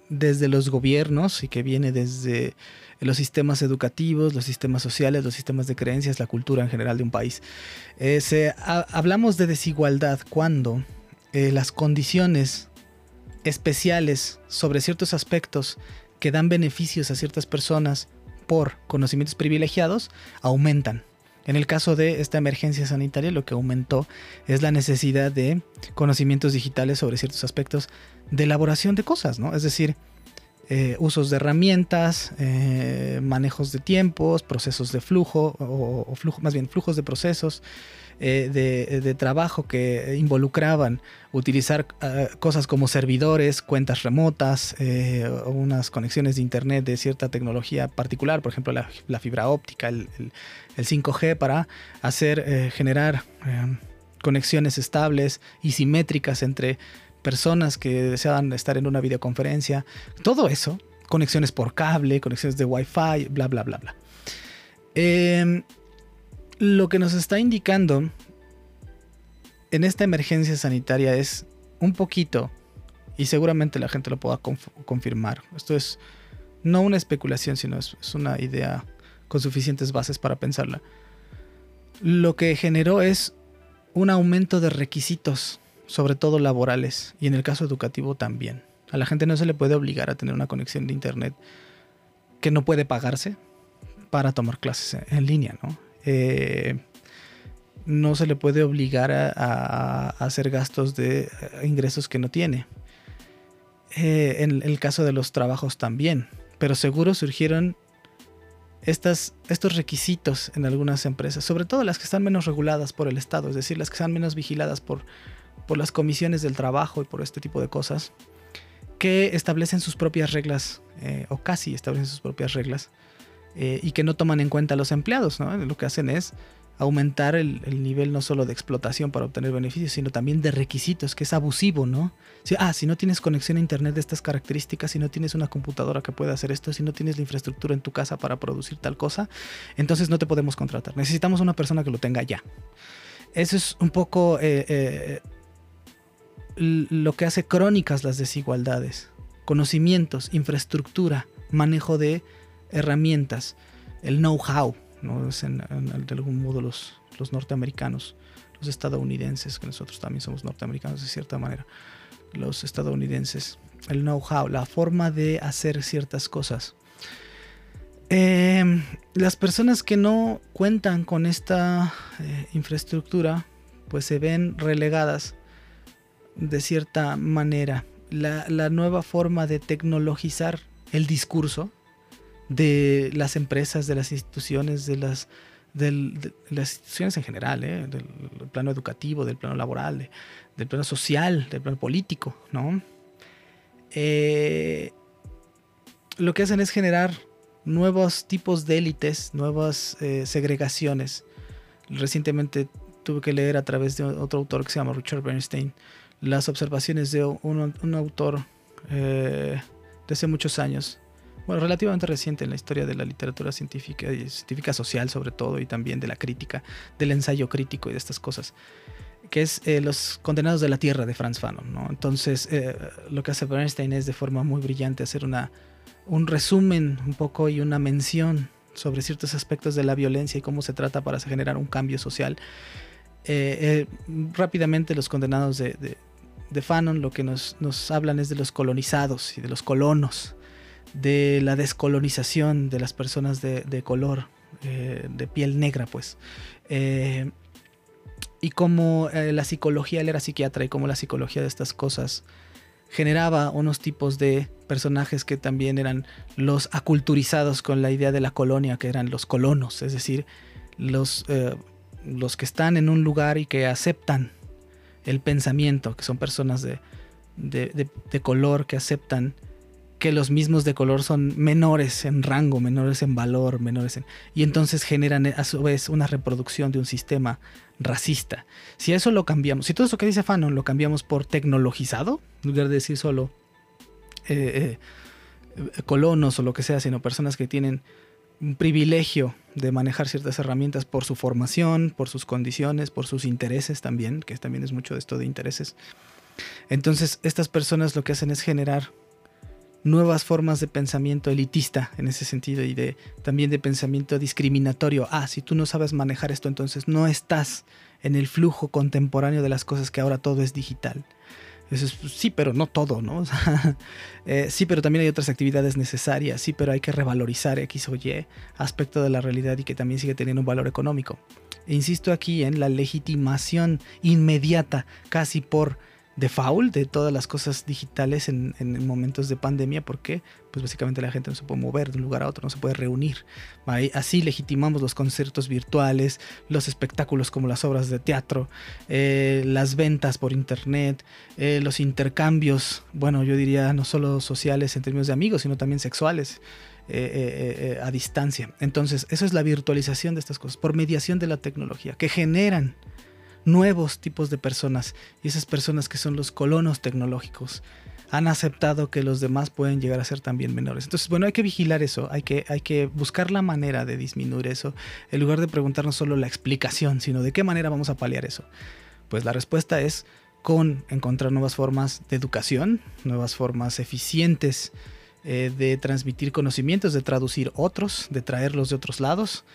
desde los gobiernos y que viene desde los sistemas educativos, los sistemas sociales, los sistemas de creencias, la cultura en general de un país. Eh, hablamos de desigualdad cuando eh, las condiciones especiales sobre ciertos aspectos que dan beneficios a ciertas personas por conocimientos privilegiados aumentan. En el caso de esta emergencia sanitaria, lo que aumentó es la necesidad de conocimientos digitales sobre ciertos aspectos de elaboración de cosas, ¿no? Es decir, eh, usos de herramientas, eh, manejos de tiempos, procesos de flujo, o, más bien flujos de procesos, eh, de, trabajo que involucraban utilizar cosas como servidores, cuentas remotas, unas conexiones de internet de cierta tecnología particular, por ejemplo la, fibra óptica, el, el- el 5G para hacer generar conexiones estables y simétricas entre personas que deseaban estar en una videoconferencia, todo eso, conexiones por cable, conexiones de Wi-Fi, bla, bla, bla, bla. Em, lo que nos está indicando en esta emergencia sanitaria es un poquito, y seguramente la gente lo pueda conf- confirmar, esto es no una especulación, sino es una idea con suficientes bases para pensarla. Lo que generó es un aumento de requisitos, sobre todo laborales, y en el caso educativo también. A la gente no se le puede obligar a tener una conexión de internet que no puede pagarse para tomar clases en- línea, ¿no? Eh, no se le puede obligar a hacer gastos de eh, ingresos que no tiene. Eh, en el caso de los trabajos también. Pero seguro surgieron estas, estos requisitos en algunas empresas, sobre todo las que están menos reguladas por el Estado, es decir, las que están menos vigiladas por, por las comisiones del trabajo y por este tipo de cosas, que establecen sus propias reglas, eh, o casi establecen sus propias reglas, eh, y que no toman en cuenta a los empleados, ¿no? Lo que hacen es aumentar el, el nivel no solo de explotación para obtener beneficios, sino también de requisitos, que es abusivo, ¿no? Ah, si no tienes conexión a internet de estas características, si no tienes una computadora que pueda hacer esto, si no tienes la infraestructura en tu casa para producir tal cosa, entonces no te podemos contratar. Necesitamos una persona que lo tenga ya. Eso es un poco eh, lo que hace crónicas las desigualdades. Conocimientos, infraestructura, manejo de herramientas, el know-how, ¿no? Es en, de algún modo los, los norteamericanos, los estadounidenses, que nosotros también somos norteamericanos de cierta manera, los estadounidenses, el know-how, la forma de hacer ciertas cosas. Eh, las personas que no cuentan con esta eh, infraestructura, pues se ven relegadas de cierta manera. La, la nueva forma de tecnologizar el discurso de las empresas, de las instituciones, de las, de las instituciones en general, ¿eh? del, plano educativo, del plano laboral, de- del plano social, del plano político, ¿no? Eh, lo que hacen es generar nuevos tipos de élites, nuevas eh, segregaciones. Recientemente tuve que leer a través de otro autor que se llama Richard Bernstein las observaciones de un, autor eh, de hace muchos años, bueno, relativamente reciente en la historia de la literatura científica y científica social sobre todo y también de la crítica, del ensayo crítico y de estas cosas, que es eh, Los Condenados de la Tierra de Franz Fanon. ¿no? Entonces, eh, lo que hace Bernstein es de forma muy brillante hacer una, un resumen un poco y una mención sobre ciertos aspectos de la violencia y cómo se trata para generar un cambio social. Eh, rápidamente los condenados de, de, de Fanon lo que nos, nos hablan es de los colonizados y de los colonos, de la descolonización de las personas de, de color, eh, de piel negra, pues. Eh, y cómo eh, la psicología, él era psiquiatra, y cómo la psicología de estas cosas generaba unos tipos de personajes que también eran los aculturizados con la idea de la colonia, que eran los colonos, es decir, los, los que están en un lugar y que aceptan el pensamiento, que son personas de, de, de, color que aceptan que los mismos de color son menores en rango, menores en valor, menores en... Y entonces generan a su vez una reproducción de un sistema racista. Si eso lo cambiamos, si todo eso que dice Fanon lo cambiamos por tecnologizado, en lugar de decir solo eh, eh, colonos o lo que sea, sino personas que tienen un privilegio de manejar ciertas herramientas por su formación, por sus condiciones, por sus intereses también, que también es mucho de esto de intereses. Entonces, estas personas lo que hacen es generar nuevas formas de pensamiento elitista en ese sentido y de también de pensamiento discriminatorio. Ah, si tú no sabes manejar esto, entonces no estás en el flujo contemporáneo de las cosas que ahora todo es digital. Eso es, sí, pero no todo, ¿no? Eh, sí, pero también hay otras actividades necesarias, sí, pero hay que revalorizar X o Y aspecto de la realidad y que también sigue teniendo un valor económico. E insisto aquí en la legitimación inmediata, casi por default de todas las cosas digitales en, momentos de pandemia porque pues básicamente la gente no se puede mover de un lugar a otro, no se puede reunir. Así legitimamos los conciertos virtuales, los espectáculos como las obras de teatro, eh, las ventas por internet, eh, los intercambios, bueno, yo diría no solo sociales en términos de amigos, sino también sexuales. Eh, a distancia. Entonces, eso es la virtualización de estas cosas, por mediación de la tecnología, que generan nuevos tipos de personas y esas personas que son los colonos tecnológicos han aceptado que los demás pueden llegar a ser también menores. Entonces, bueno, hay que vigilar eso, hay que, hay que buscar la manera de disminuir eso, en lugar de preguntarnos solo la explicación, sino de qué manera vamos a paliar eso. Pues la respuesta es con encontrar nuevas formas de educación, nuevas formas eficientes eh, de transmitir conocimientos, de traducir otros, de traerlos de otros lados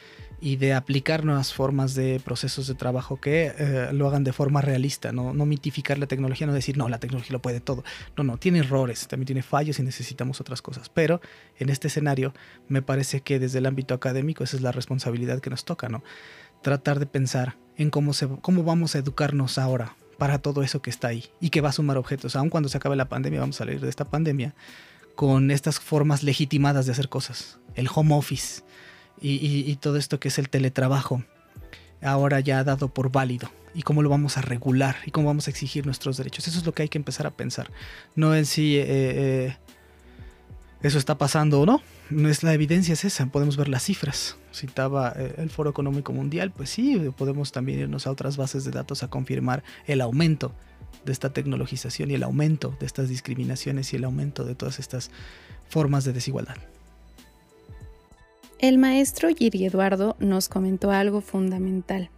y de aplicar nuevas formas de procesos de trabajo que eh, lo hagan de forma realista, ¿no? no mitificar la tecnología, no decir, no, la tecnología lo puede todo. No, no, tiene errores, también tiene fallos y necesitamos otras cosas. Pero en este escenario me parece que desde el ámbito académico esa es la responsabilidad que nos toca, ¿no? Tratar de pensar en cómo, se, cómo vamos a educarnos ahora para todo eso que está ahí y que va a sumar objetos. Aun cuando se acabe la pandemia, vamos a salir de esta pandemia con estas formas legitimadas de hacer cosas. El home office, y, todo esto que es el teletrabajo ahora ya dado por válido y cómo lo vamos a regular y cómo vamos a exigir nuestros derechos. Eso es lo que hay que empezar a pensar. No en si eh, eh, eso está pasando o no. No es la evidencia es esa. Podemos ver las cifras. Citaba eh, el Foro Económico Mundial, pues sí, podemos también irnos a otras bases de datos a confirmar el aumento de esta tecnologización y el aumento de estas discriminaciones y el aumento de todas estas formas de desigualdad. El maestro Giri Eduardo nos comentó algo fundamental,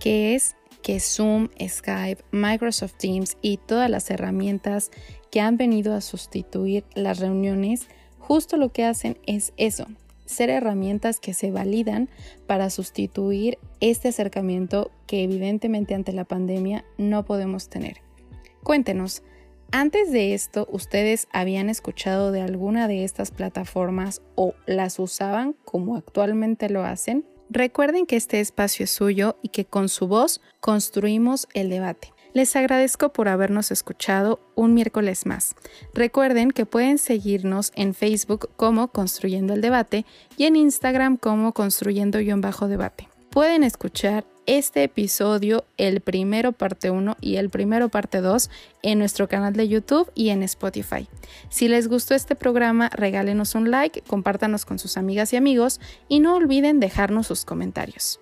que es que Zoom, Skype, Microsoft Teams y todas las herramientas que han venido a sustituir las reuniones, justo lo que hacen es eso, ser herramientas que se validan para sustituir este acercamiento que evidentemente ante la pandemia no podemos tener. Cuéntenos, antes de esto, ¿ustedes habían escuchado de alguna de estas plataformas o las usaban como actualmente lo hacen? Recuerden que este espacio es suyo y que con su voz construimos el debate. Les agradezco por habernos escuchado un miércoles más. Recuerden que pueden seguirnos en Facebook como Construyendo el Debate y en Instagram como Construyendo-Debate. Pueden escuchar este episodio, el primero parte 1 y el primero parte 2 en nuestro canal de YouTube y en Spotify. Si les gustó este programa, regálenos un like, compártanos con sus amigas y amigos y no olviden dejarnos sus comentarios.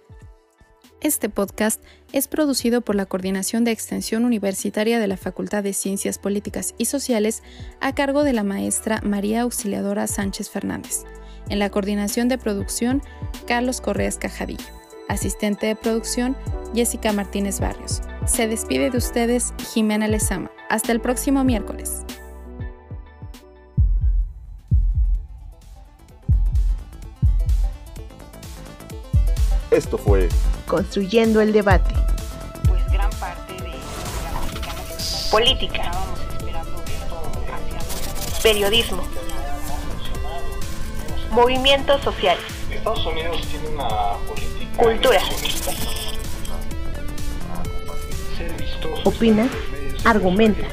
Este podcast es producido por la Coordinación de Extensión Universitaria de la Facultad de Ciencias Políticas y Sociales a cargo de la maestra María Auxiliadora Sánchez Fernández. En la coordinación de producción, Carlos Correas Cajadillo. Asistente de producción, Jessica Martínez Barrios. Se despide de ustedes Jimena Lezama. Hasta el próximo miércoles. Esto fue Construyendo el debate. Pues gran parte de política, periodismo, movimientos sociales. Estados Unidos tiene una política Cultura. Opina, argumenta,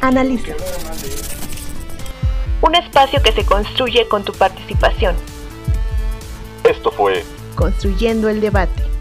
analiza. Un espacio que se construye con tu participación. Esto fue Construyendo el debate.